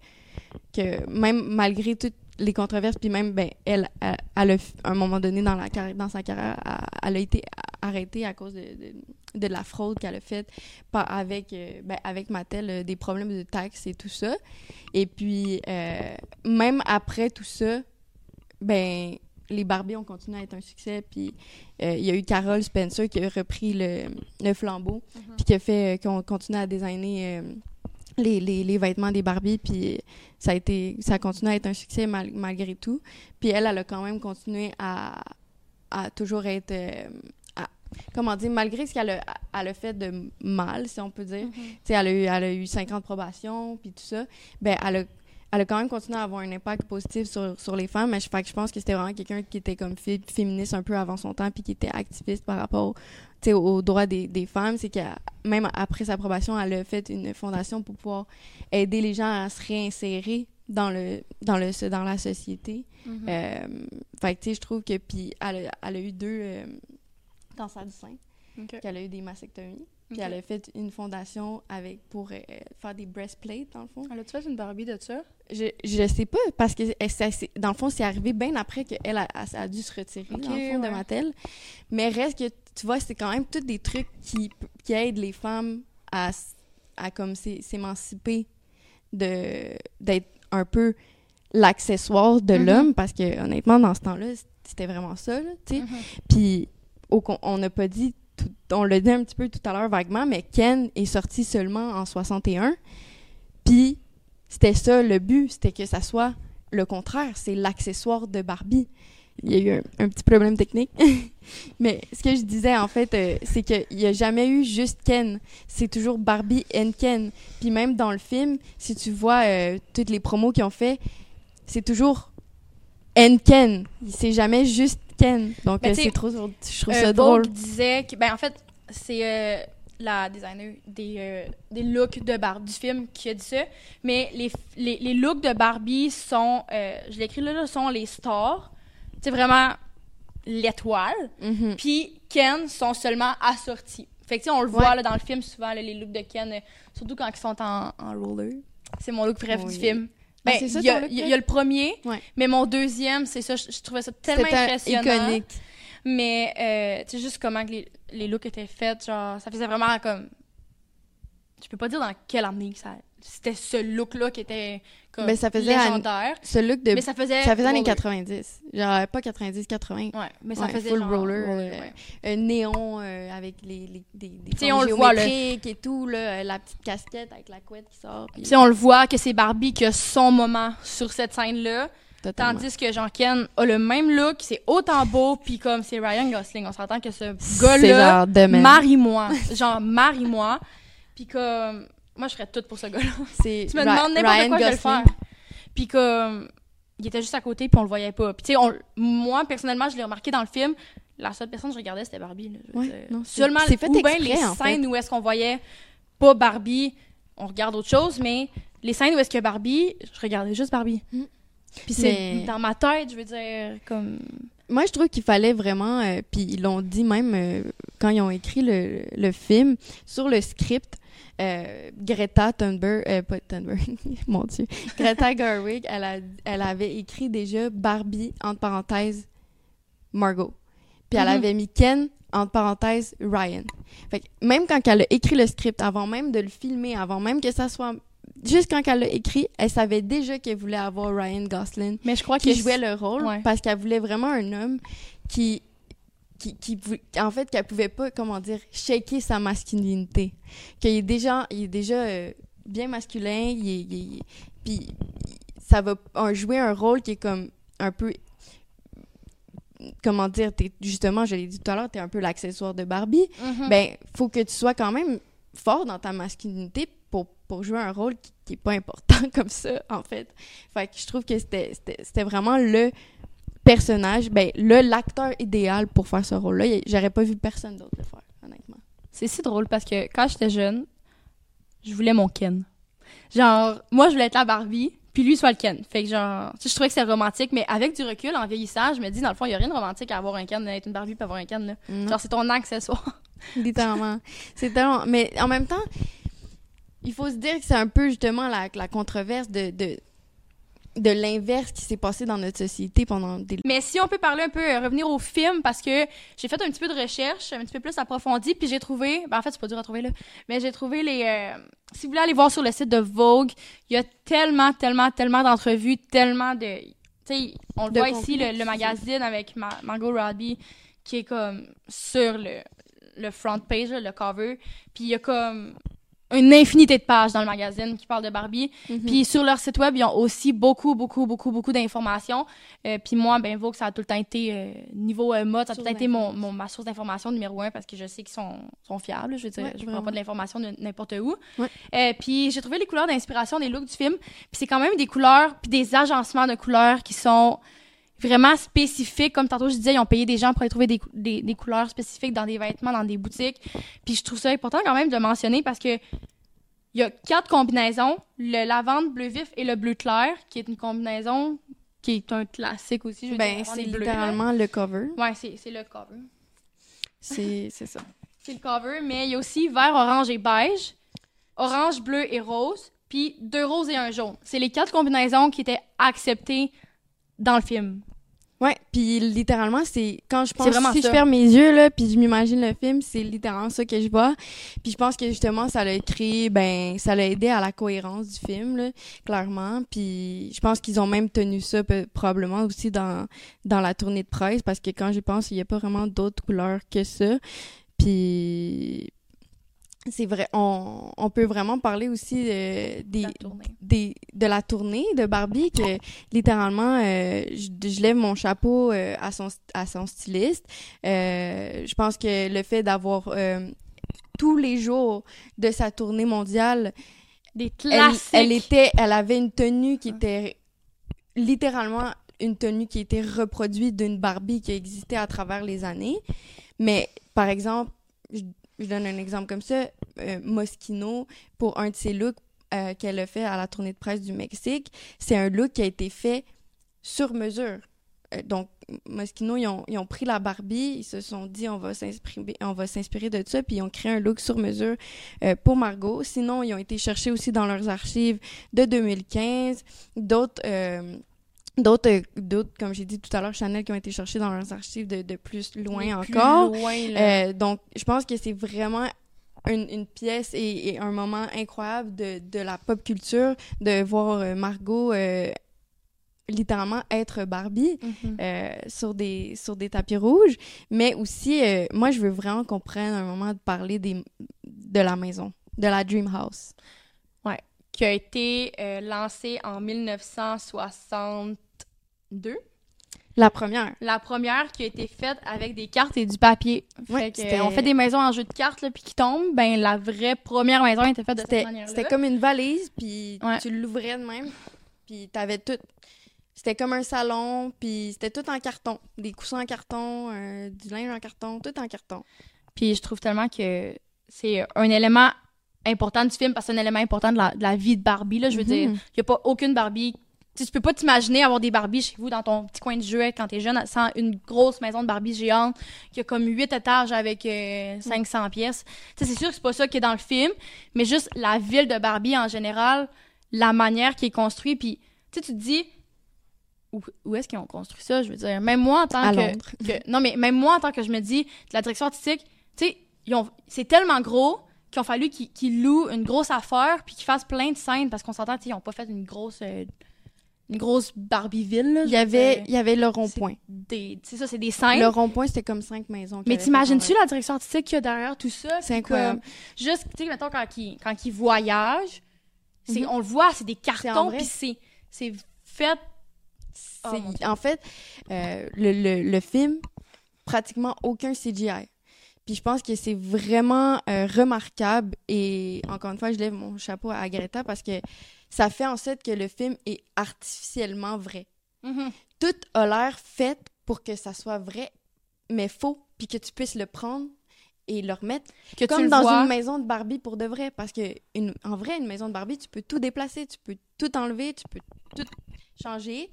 que même malgré toutes les controverses puis même ben elle elle, elle a f- à un moment donné dans la dans sa carrière elle, elle a été arrêtée à cause de, de, de la fraude qu'elle a faite avec euh, ben, avec Mattel euh, des problèmes de taxes et tout ça. Et puis euh, même après tout ça ben les Barbies ont continué à être un succès puis euh, il y a eu Carol Spencer qui a repris le, le flambeau puis qui a fait euh, qu'on continue à designer les, les, les vêtements des Barbies puis ça a été ça a continué à être un succès mal- malgré tout puis elle elle a quand même continué à, à toujours être euh, à- comment dire malgré ce qu'elle a, elle a fait de mal si on peut dire Mhm. tu sais, elle a eu elle a eu 50 probations puis tout ça ben elle a elle a quand même continué à avoir un impact positif sur, sur les femmes, mais je, fait que je pense que c'était vraiment quelqu'un qui était comme fé- féministe un peu avant son temps, puis qui était activiste par rapport aux droits des, des femmes. C'est que même après sa approbation, elle a fait une fondation pour pouvoir aider les gens à se réinsérer dans le dans le dans la société. Euh, fait que tu sais, je trouve que puis elle, a- elle a eu deux euh, cancers du sein, Ok. qu'elle a eu des mastectomies, puis elle a fait une fondation avec pour euh, faire des breastplates dans le fond. Elle a-tu fait une Barbie de ça? Je, je sais pas, parce que elle- ça- c'est- dans le fond, c'est arrivé bien après qu'elle a, a, a dû se retirer, dans le fond, ouais. de Mattel. Mais reste que, tu vois, c'est quand même tous des trucs qui, qui aident les femmes à, à comme s'é- s'émanciper de d'être un peu l'accessoire de Mhm. l'homme, parce que honnêtement, dans ce temps-là, c'était vraiment ça, tu sais. Mhm. Puis, au on n'a pas dit, on l'a dit un petit peu tout à l'heure vaguement, mais Ken est sorti seulement en 61. Puis, c'était ça le but, c'était que ça soit le contraire, c'est l'accessoire de Barbie. Il y a eu un, un petit problème technique. mais ce que je disais, en fait, euh, c'est qu'il n'y a jamais eu juste Ken. C'est toujours Barbie and Ken. Puis même dans le film, si tu vois euh, toutes les promos qu'ils ont fait, c'est toujours and Ken. C'est jamais juste Ken. Donc, Ben, euh, c'est trop... Je trouve Euh, ça Vogue drôle. disait que, ben en fait, c'est euh, la designer des, euh, des looks de Barbie du film qui a dit ça. Mais les, les, les looks de Barbie sont, euh, je l'ai écrit là, là, sont les stars. C'est vraiment l'étoile, Mhm. puis Ken sont seulement assortis. Fait que, tu sais, on le voit là, dans le film souvent, là, les looks de Ken, euh, surtout quand ils sont en, en roller. C'est mon look préféré Oui. du film. Ah, Ben, c'est ça il y, a- y y le premier, Ouais. mais mon deuxième, c'est ça, je, je trouvais ça tellement impressionnant. iconique. Mais, euh, tu sais, juste comment les, les looks étaient faits, genre, ça faisait vraiment comme. Je peux pas dire dans quelle année que ça. C'était ce look-là qui était comme Ben, ça faisait légendaire. Ce look de. Mais ça faisait. Ça faisait années roller. 90. Genre, pas 90, 80. Ouais, mais ça Ouais, faisait full genre roller, euh, ouais. Un néon euh, avec les, les, T'sais, formes on le voit, là. et tout, là, euh, la petite casquette avec la couette qui sort. puis- Tu sais, on le voit que c'est Barbie qui a son moment sur cette scène-là. Totalement. Tandis que Jean-Ken a le même look, c'est autant beau, puis comme c'est Ryan Gosling. On s'entend que ce gars-là, marie-moi. genre, marie-moi. Puis comme. Moi, je ferais tout pour ce gars-là. C'est Tu me Ra- demandes n'importe Ryan quoi, je vais le Gosling. faire. Puis comme, il était juste à côté, puis on le voyait pas. Puis tu sais, on- moi, personnellement, je l'ai remarqué dans le film, la seule personne que je regardais, c'était Barbie. là, je veux Ouais, dire. non, c'est- Seulement, c'est fait ou bien exprès, les en fait. scènes où est-ce qu'on voyait pas Barbie, on regarde autre chose, mais les scènes où est-ce qu'il y a Barbie, je regardais juste Barbie. Mm. Puis c'est Mais- dans ma tête, je veux dire, comme... Moi, je trouve qu'il fallait vraiment, euh, puis ils l'ont dit même euh, quand ils ont écrit le, le film, sur le script, euh, Greta Thunberg, euh, pas Thunberg, mon Dieu, Greta Gerwig, elle, a, elle avait écrit déjà Barbie, entre parenthèses, Margot. Puis elle Mhm. avait mis Ken, entre parenthèses, Ryan. Fait que même quand elle a écrit le script, avant même de le filmer, avant même que ça soit... Juste quand elle l'a écrit, elle savait déjà qu'elle voulait avoir Ryan Gosling Mais je crois qui jouait le rôle Ouais. parce qu'elle voulait vraiment un homme qui qui, qui en fait qu'elle pouvait pas comment dire shaker sa masculinité. Qu'il est déjà il est déjà euh, bien masculin il est, il est- puis ça va jouer un rôle qui est comme un peu comment dire t'es justement je l'ai dit tout à l'heure t'es un peu l'accessoire de Barbie. Mhm. ben faut que tu sois quand même fort dans ta masculinité pour, pour jouer un rôle qui, qui est pas important comme ça en fait. Fait que je trouve que c'était vraiment le personnage ben le l'acteur idéal pour faire ce rôle là j'aurais pas vu personne d'autre le faire honnêtement C'est si drôle parce que quand j'étais jeune, je voulais mon Ken. Genre, moi, je voulais être la Barbie, puis lui soit le Ken. Fait que genre, je trouvais que c'était romantique, mais avec du recul, en vieillissant, je me dis, dans le fond, il y a rien de romantique à avoir un Ken, être une Barbie puis avoir un Ken, là. Genre, c'est ton accessoire. littéralement c'est tellement mais en même temps il faut se dire que c'est un peu justement la, la controverse de de de l'inverse qui s'est passé dans notre société pendant des Mais si on peut parler un peu, euh, revenir au film, parce que j'ai fait un petit peu de recherche, un petit peu plus approfondie, puis j'ai trouvé, ben en fait, c'est pas dur à trouver, là, mais j'ai trouvé les... euh, si vous voulez aller voir sur le site de Vogue, il y a tellement, tellement, tellement d'entrevues, tellement de... Tu sais, on le De voit ici, le, magazine avec Ma- Margot Robbie, qui est comme sur le, le front page, le cover, puis il y a comme une infinité de pages dans le magazine qui parlent de Barbie. Mhm. Puis sur leur site web, ils ont aussi beaucoup, beaucoup, beaucoup, beaucoup d'informations. Euh, puis moi, ben, Vogue, ça a tout le temps été, euh, niveau euh, mode, ça a tout le temps été mon, mon- ma source d'information numéro un parce que je sais qu'ils sont, sont fiables. Je veux dire, Ouais, je prends pas de l'information de n'importe où. Ouais. Puis j'ai trouvé les couleurs d'inspiration des looks du film. Puis c'est quand même des couleurs, puis des agencements de couleurs qui sont vraiment spécifiques. Comme tantôt je disais, ils ont payé des gens pour aller trouver des, des, des couleurs spécifiques dans des vêtements, dans des boutiques. Puis je trouve ça important quand même de mentionner parce que il y a quatre combinaisons, le lavande bleu vif et le bleu clair, qui est une combinaison qui est un classique aussi. Je veux ben c'est bleus, littéralement le cover. Ouais, c'est c'est le cover. c'est c'est ça C'est le cover, mais il y a aussi vert, orange et beige, orange, bleu et rose, puis deux roses et un jaune. C'est les quatre combinaisons qui étaient acceptées dans le film. Ouais, puis littéralement c'est quand je pense vraiment si ça. je ferme mes yeux là, puis je m'imagine le film, c'est littéralement ça que je vois. Puis je pense que justement ça l'a créé ben ça l'a aidé à la cohérence du film là, clairement. Puis je pense qu'ils ont même tenu ça peu- probablement aussi dans dans la tournée de presse parce que quand j'y pense, il y a pas vraiment d'autres couleurs que ça. Puis c'est vrai, on, on peut vraiment parler aussi euh, des, des, de la tournée de Barbie que littéralement euh, je, je lève mon chapeau euh, à son à son styliste. Euh, je pense que le fait d'avoir euh, tous les jours de sa tournée mondiale Des elle, classiques. elle était elle avait une tenue qui était littéralement une tenue qui était reproduite d'une Barbie qui a existé à travers les années. Mais par exemple je, donne un exemple comme ça euh, Moschino pour un de ses looks euh, qu'elle a fait à la tournée de presse du Mexique c'est un look qui a été fait sur mesure Euh, donc Moschino, ils ont, pris la Barbie, ils se sont dit on va s'inspirer, de ça, puis ils ont créé un look sur mesure pour Margot. Sinon, ils ont été cherchés aussi dans leurs archives de 2015, d'autres. Euh, D'autres, d'autres, comme j'ai dit tout à l'heure, Chanel qui ont été cherchés dans leurs archives de, de plus loin encore. Plus loin, là. Euh, donc, je pense que c'est vraiment une, une pièce et, et un moment incroyable de, de la pop culture de voir euh, Margot euh, littéralement être Barbie Mhm. euh, sur des sur des tapis rouges, mais aussi moi je veux vraiment qu'on prenne un moment de parler des de la maison, de la Dream House. Qui a été euh, lancé en 1962. La première. La première qui a été faite avec des cartes et du papier. Ouais, fait que, c'était- on fait des maisons en jeu de cartes là, puis qui tombent. Ben la vraie première maison était faite de cette C'était manière-là. c'était comme une valise puis Ouais. tu l'ouvrais de même puis t'avais tout c'était comme un salon puis c'était tout en carton, des coussins en carton, euh, du linge en carton, tout en carton. Puis je trouve tellement que c'est un élément important du film parce que c'est un élément important de la, de la vie de Barbie. Là, je veux Mhm. dire, il n'y a pas aucune Barbie. Tu, tu peux pas t'imaginer avoir des Barbies chez vous dans ton petit coin de jouet quand t'es jeune sans une grosse maison de Barbie géante qui a comme huit étages avec euh, 500 pièces. Tu sais, c'est sûr que c'est pas ça qui est dans le film, mais juste la ville de Barbie en général, la manière qui est construite, puis tu te dis où, où est-ce qu'ils ont construit ça, je veux dire? Même moi en tant À que, non mais même moi en tant que je me dis de la direction artistique, tu sais, c'est tellement gros qu'il ont fallu qu'ils louent une grosse affaire puis qu'ils fassent plein de scènes parce qu'on s'entend, ils ont pas fait une grosse euh, une grosse Barbieville là. Il y avait il y avait le rond-point. c'est ça, c'est des scènes. Le rond-point c'était comme cinq maisons. mais t'imagines-tu la direction artistique qu'il y a derrière tout ça? C'est incroyable. comme, juste tu sais mettons quand ils quand voyagent, Mhm. on le voit, c'est des cartons puis c'est c'est fait Oh, en fait, euh, le, le, le film, pratiquement aucun CGI. Puis je pense que c'est vraiment euh, remarquable et encore une fois, je lève mon chapeau à Greta parce que ça fait en sorte que le film est artificiellement vrai. Mhm. Tout a l'air fait pour que ça soit vrai, mais faux, puis que tu puisses le prendre et le remettre que comme dans vois. une maison de Barbie pour de vrai parce que une, en vrai une maison de Barbie tu peux tout déplacer tu peux tout enlever tu peux tout changer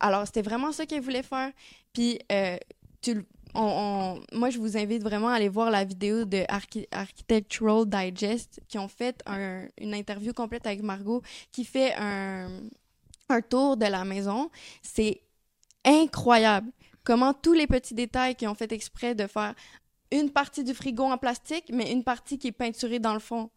alors c'était vraiment ça qu'elle voulait faire puis euh, tu le- moi je vous invite vraiment à aller voir la vidéo de Archi- Architectural Digest qui ont fait un- une interview complète avec Margot qui fait un tour de la maison c'est incroyable comment tous les petits détails qui ont fait exprès de faire une partie du frigo en plastique, mais une partie qui est peinturée dans le fond.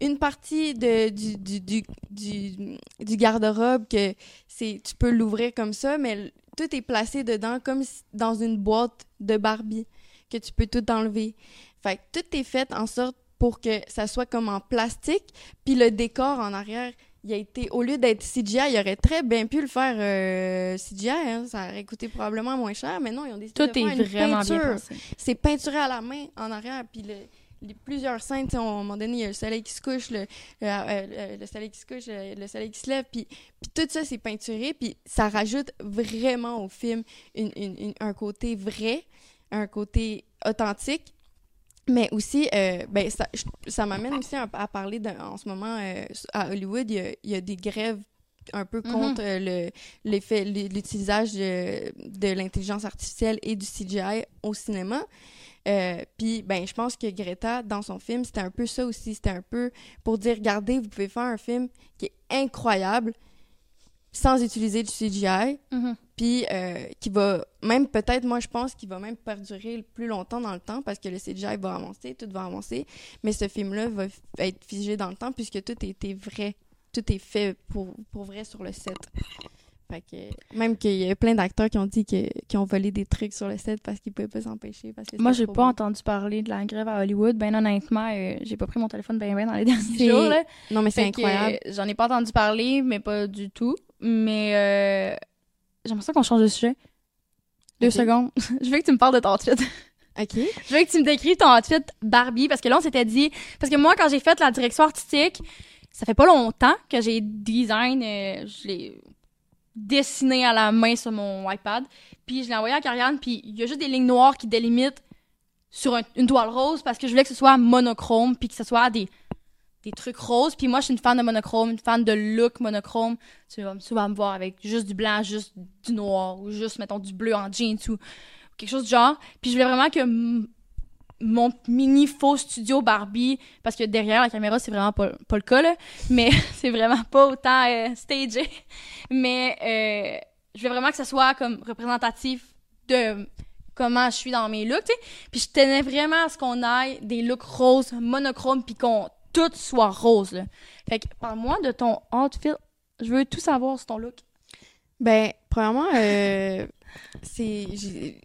Une partie du, du, garde-robe que tu peux l'ouvrir comme ça, mais tout est placé dedans comme dans une boîte de Barbie que tu peux tout enlever. Fait que tout est fait en sorte pour que ça soit comme en plastique, puis le décor en arrière, il a été au lieu d'être CGI, il aurait très bien pu le faire euh, CGI, hein, ça aurait coûté probablement moins cher, mais non, ils ont décidé Tout de faire est une vraiment peinture. c'est peinturé à la main en arrière puis le- les plusieurs scènes à un moment donné il y a le soleil qui se couche le, le, euh, le soleil qui se couche euh, le soleil qui se lève puis puis tout ça c'est peinturé puis ça rajoute vraiment au film une, une- une- un côté vrai un côté authentique mais aussi euh, ben ça, ça m'amène aussi à, à parler en ce moment euh, à Hollywood il y a, il y a des grèves un peu Mhm. contre euh, le l'effet l'utilisage de, de l'intelligence artificielle et du CGI au cinéma euh, puis ben je pense que Greta dans son film c'était un peu ça aussi. C'était un peu pour dire regardez vous pouvez faire un film qui est incroyable sans utiliser du CGI Mhm. puis euh, qui va même peut-être moi je pense qu'il va même perdurer plus longtemps dans le temps parce que le CGI va avancer tout va avancer. Mais ce film là va être figé dans le temps puisque tout a été vrai. Tout est fait pour, pour vrai sur le set fait que même qu'il y a plein d'acteurs qui ont dit que qui ont volé des trucs sur le set parce qu'ils pouvaient pas s'empêcher parce que Moi, j'ai pas entendu parler de la grève à Hollywood. Ben honnêtement, euh, j'ai pas pris mon téléphone ben ben dans les derniers jours. Là. non mais c'est incroyable euh, J'en ai pas entendu parler, mais pas du tout. Mais euh, j'aimerais ça qu'on change de sujet. Deux secondes. je veux que tu me parles de ton outfit. ok je veux que tu me décrives ton outfit Barbie parce que là on s'était dit parce que moi quand j'ai fait la direction artistique, ça fait pas longtemps que j'ai design, euh, je l'ai dessiné à la main sur mon iPad, puis je l'ai envoyé à Karianne, puis il y a juste des lignes noires qui délimitent sur un- une toile rose parce que je voulais que ce soit monochrome puis que ce soit des des trucs roses. Puis moi, je suis une fan de monochrome, une fan de look monochrome. Tu vas souvent me voir avec juste du blanc, juste du noir, ou juste, mettons, du bleu en jeans ou quelque chose du genre. Puis je voulais vraiment que mon mini faux studio Barbie, parce que derrière la caméra, c'est vraiment pas, pas le cas, là, mais c'est vraiment pas autant euh. Mais euh, je veux vraiment que ça soit comme représentatif de comment je suis dans mes looks. Puis je tenais vraiment à ce qu'on aille des looks roses, monochromes, puis qu'on tout soit rose. Fait que parle-moi de ton outfit. Je veux tout savoir sur ton look. Ben, premièrement, euh, c'est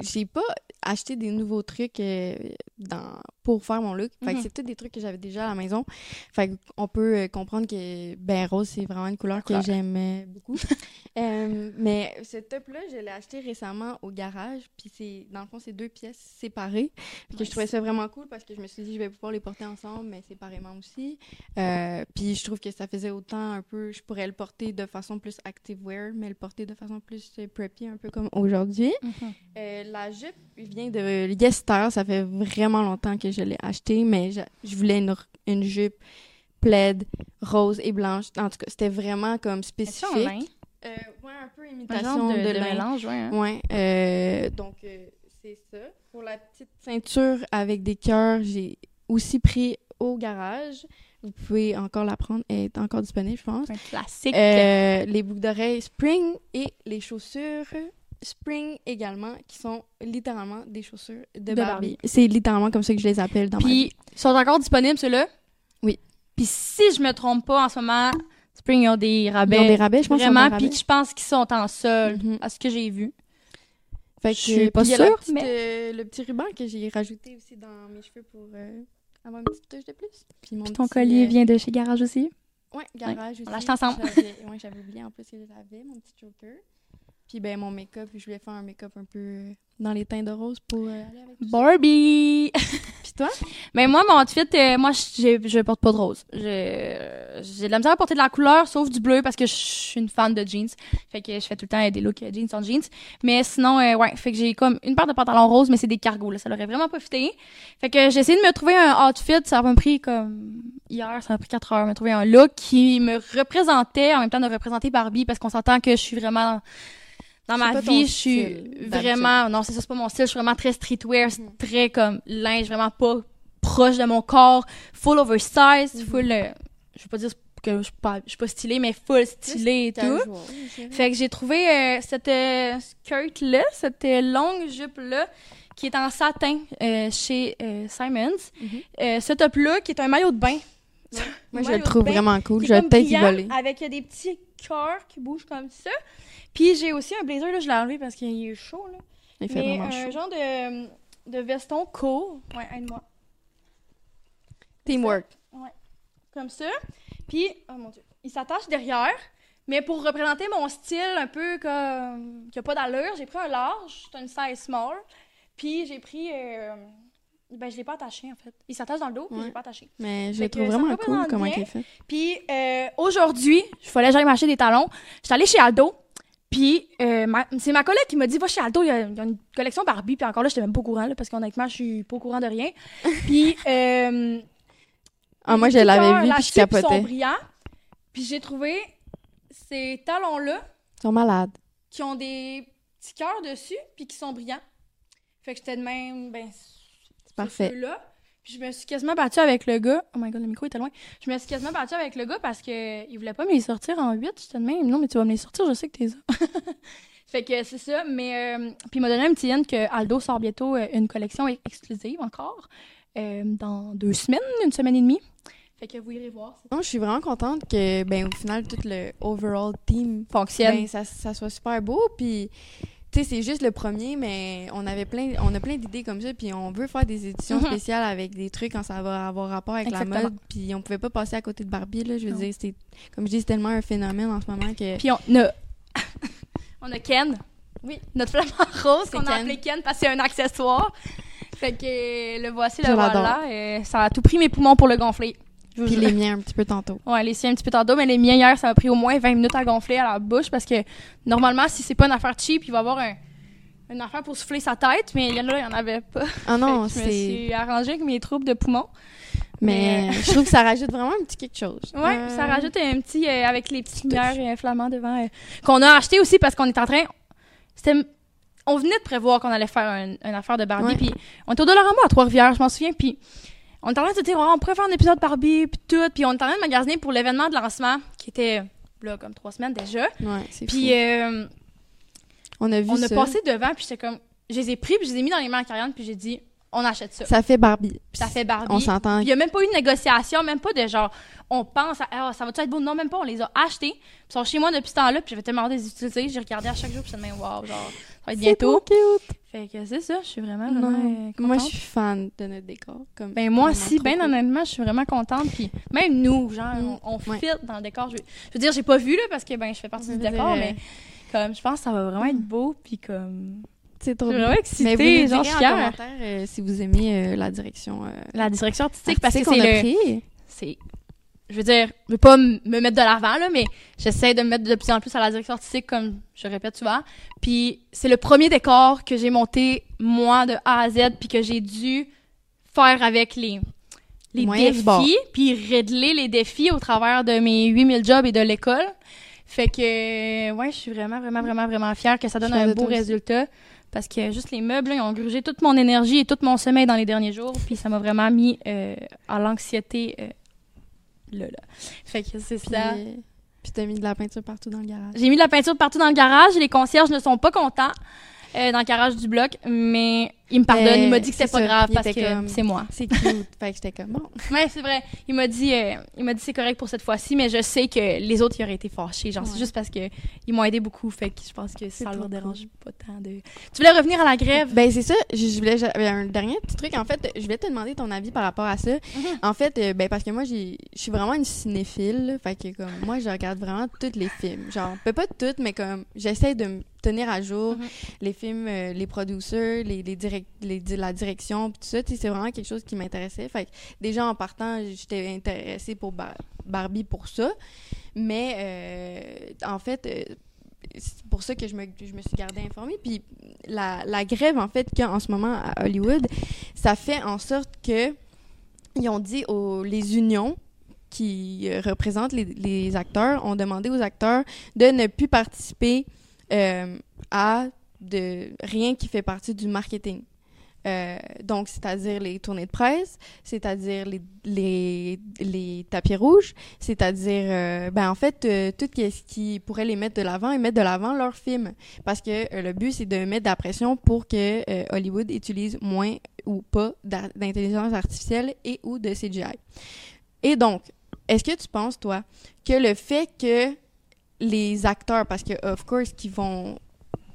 j'ai pas acheté des nouveaux trucs euh, dans pour faire mon look. Fait que Mhm. c'est tous des trucs que j'avais déjà à la maison. Fait qu'on peut euh, comprendre que ben rose c'est vraiment une couleur que j'aime beaucoup. Euh, mais ce top là, je l'ai acheté récemment au garage, puis c'est dans le fond c'est deux pièces séparées. Que je trouvais ça vraiment cool parce que je me suis dit je vais pouvoir les porter ensemble mais séparément aussi. Euh, puis je trouve que ça faisait autant un peu je pourrais le porter de façon plus active wear mais le porter de façon plus preppy un peu comme aujourd'hui. Euh, la jupe vient de Yester. Ça fait vraiment longtemps que je l'ai acheté, mais je, je voulais une, une jupe plaid, rose et blanche. En tout cas, c'était vraiment comme spécifique. Euh, ouais, un peu imitation de, de, de mélange, ouais. hein. Ouais, euh, donc euh, c'est ça. Pour la petite ceinture avec des cœurs, j'ai aussi pris au garage. Vous pouvez encore la prendre, elle est encore disponible, je pense. Un classique. Euh, les boucles d'oreilles Spring et les chaussures Spring également, qui sont littéralement des chaussures de, De Barbie. Barbie. C'est littéralement comme ça que je les appelle dans ma vie. Puis, ils sont encore disponibles, ceux-là? Oui. Puis, si je me trompe pas, en ce moment, Spring ont des rabais. Ils ont des rabais, je pense Vraiment, puis je pense qu'ils sont en solde, Mhm. à ce que j'ai vu. Fait que, je suis pas la sûre, petite, mais- euh, le petit ruban que j'ai rajouté aussi dans mes cheveux pour euh, avoir une petite touche de plus. Puis, mon Puis ton petit, collier euh, vient de chez Garage aussi? Ouais, garage aussi. on l'a acheté ensemble. J'avais- Ouais, j'avais oublié en plus que je l'avais, mon petit choker. Puis ben mon make-up, je voulais faire un make-up un peu dans les teints de rose pour euh, aller avec. Barbie! Puis toi? Mais moi, mon outfit, euh, moi, je je porte pas de rose. Je- J'ai de la misère à porter de la couleur, sauf du bleu, parce que je suis une fan de jeans. Fait que je fais tout le temps des looks euh, jeans en jeans. Mais sinon, euh, ouais, fait que j'ai comme une paire de pantalons roses, mais c'est des cargos, là. Ça leur aurait vraiment pas fité. Fait que j'ai essayé de me trouver un outfit. Ça m'a pris comme hier, ça m'a pris 4 heures, me trouver un look qui me représentait, en même temps de représenter Barbie, parce qu'on s'entend que je suis vraiment dans ma vie, je suis vraiment, non, c'est ça, c'est pas mon style, je suis vraiment très streetwear, très comme linge, vraiment pas proche de mon corps, full oversize, Mhm. full, euh, je veux pas dire que je suis pas, je suis pas stylée, mais full stylée et tout. Fait que j'ai trouvé euh, cette euh, skirt-là, cette euh, longue jupe-là, qui est en satin euh, chez Simons. Mhm. Euh, ce top-là, qui est un maillot de bain. Moi, je le trouve bain vraiment cool. Je vais peut-être y voler. Avec des petits cœurs qui bougent comme ça. Puis j'ai aussi un blazer, là, je l'ai enlevé parce qu'il est chaud, là. Il fait Mais vraiment un chaud. genre de, de veston court. Ouais, aide-moi. Teamwork. Comme ça. Puis, oh mon dieu, il s'attache derrière. Mais pour représenter mon style un peu comme. qui a pas d'allure, j'ai pris un large, c'est une size small. Puis j'ai pris. euh, ben, je l'ai pas attaché en fait. Il s'attache dans le dos, puis Ouais. je l'ai pas attaché. Mais je Fait le trouve vraiment cool comment il est fait. Puis euh, aujourd'hui, il fallait que j'aille m'acheter des talons. J'étais allée chez Aldo. Puis euh, c'est ma collègue qui m'a dit va chez Aldo, il y, a, il y a une collection Barbie. Puis encore là, j'étais même pas au courant là, parce qu'honnêtement, je suis pas au courant de rien. Puis euh, Ah, moi, je l'avais vu puis je qui sont capotais. brillants. Puis j'ai trouvé ces talons-là Ils sont malades. qui ont des petits cœurs dessus puis qui sont brillants. Fait que j'étais de même, ben, c'est parfait. là Puis je me suis quasiment battue avec le gars. Oh my god, le micro était loin. Je me suis quasiment battue avec le gars parce que il voulait pas me les sortir en 8. J'étais de même, non, mais tu vas me les sortir, je sais que t'es ça. fait que c'est ça. Mais, euh, puis il m'a donné un petit hint que Aldo sort bientôt euh, une collection ex- exclusive encore. euh, dans deux semaines, une semaine et demie. Fait que vous irez voir. Non, je suis vraiment contente que, ben, au final, tout le overall team, Fonctionne. ben, ça, ça soit super beau. Puis, tu sais, c'est juste le premier, mais on avait plein, on a plein d'idées comme ça. Puis, on veut faire des éditions Mhm. spéciales avec des trucs quand ça va avoir rapport avec Exactement. la mode. Puis, on pouvait pas passer à côté de Barbie, là. Je veux Non. dire, c'est, comme je dis, c'est tellement un phénomène en ce moment que. Puis on a, on a Ken. Oui. Notre flamant rose qu'on a appelé Ken parce que c'est un accessoire. Fait que le voici, le Je voilà. Euh, ça a tout pris mes poumons pour le gonfler. Puis les miens un petit peu tantôt. Ouais, les siens un petit peu tantôt, mais les miens hier, ça a pris au moins 20 minutes à gonfler à la bouche parce que normalement, si c'est pas une affaire cheap, il va y avoir un, une affaire pour souffler sa tête, mais il y en a, il y en avait pas. Ah non, que je me c'est. suis arrangée avec mes troubles de poumons. Mais je trouve que ça rajoute vraiment un petit quelque chose. Ouais, Euh, ça rajoute un petit euh, avec les petites lumières euh, flamands devant euh, qu'on a acheté aussi parce qu'on est en train c'était on venait de prévoir qu'on allait faire un- une affaire de Barbie puis on était au Dollarama à Trois-Rivières, je m'en souviens puis on était en train de se dire Oh, on pourrait faire un épisode Barbie puis tout puis on était en train de magasiner pour l'événement de lancement qui était là comme trois semaines déjà. Ouais, c'est Puis euh, on a vu on a passé devant puis j'étais comme je les ai pris puis je les ai mis dans les mains à Karianne puis j'ai dit on achète ça. Ça fait Barbie. Ça fait Barbie. On s'entend. Il y a même pas eu de négociation, même pas de genre, on pense, à, Ah, ça va-tu être beau? Non, même pas, on les a achetés. Ils sont chez moi depuis ce temps-là, puis j'avais tellement hâte de les utiliser. J'ai regardé à chaque jour, puis j'étais même, wow, genre, va être C'est bientôt. trop cute. Fait que c'est ça, je suis vraiment, vraiment Non. euh, Moi, je contente. suis fan de notre décor. Comme Ben moi aussi, ben cool. honnêtement, je suis vraiment contente. Puis même nous, genre, Mm, on, on ouais. fit dans le décor. Je, je veux dire, j'ai pas vu là parce que ben je fais partie Je du décor, mais comme je pense que ça va vraiment être beau. Puis comme C'est trop bien. vraiment Mais vous excitée, genre en commentaire euh, si vous aimez euh, la direction euh, La direction artistique parce que artistique c'est le, c'est je veux dire je veux pas me mettre de l'avant là mais j'essaie de me mettre de plus en plus à la direction artistique comme je répète souvent puis c'est le premier décor que j'ai monté moi de A à Z puis que j'ai dû faire avec les Moyens défis puis régler les défis au travers de mes 8000 jobs et de l'école fait que ouais je suis vraiment vraiment vraiment vraiment fière que ça donne un beau résultat parce que juste les meubles, là, ils ont grugé toute mon énergie et tout mon sommeil dans les derniers jours. Puis ça m'a vraiment mis euh, à l'anxiété. euh, là, là. Fait que c'est ça. puis t'as mis de la peinture partout dans le garage. J'ai mis de la peinture partout dans le garage. Les concierges ne sont pas contents euh, dans le garage du bloc, mais il me pardonne. Il m'a dit que c'était c'est pas ça, grave parce que c'est moi. C'est cute. fait que j'étais comme bon. Ouais, c'est vrai. Il m'a dit, euh, il m'a dit c'est correct pour cette fois-ci, mais je sais que les autres y auraient été fâchés. Genre, c'est juste parce que ils m'ont aidé beaucoup, fait que je pense que ça leur dérange pas tant de. Tu voulais revenir à la grève? Ben c'est ça, je, je voulais j'avais un dernier petit truc en fait, je voulais te demander ton avis par rapport à ça. Mhm. En fait, euh, ben parce que moi j'ai je suis vraiment une cinéphile, fait que comme moi je regarde vraiment tous les films, genre peut pas toutes mais comme j'essaie de me tenir à jour Mhm. les films, euh, les producers, les les, la direction pis tout ça, c'est vraiment quelque chose qui m'intéressait. Déjà en partant, j'étais intéressée pour Bar- Barbie pour ça, mais euh, en fait euh, c'est pour ça que je me, suis gardée informée. Puis la, la grève, en fait, qu'il y a en ce moment à Hollywood, ça fait en sorte que ils ont dit aux les unions qui euh, représentent les, acteurs ont demandé aux acteurs de ne plus participer à de rien qui fait partie du marketing. Euh, donc, c'est-à-dire les tournées de presse, c'est-à-dire les, les, les tapis rouges, c'est-à-dire, euh, ben en fait, euh, tout ce qui pourrait les mettre de l'avant et mettre de l'avant leur film. Parce que le but, c'est de mettre de la pression pour que Hollywood utilise moins ou pas d'intelligence artificielle et ou de CGI. Et donc, est-ce que tu penses, toi, que le fait que les acteurs, parce que, of course, qu'ils vont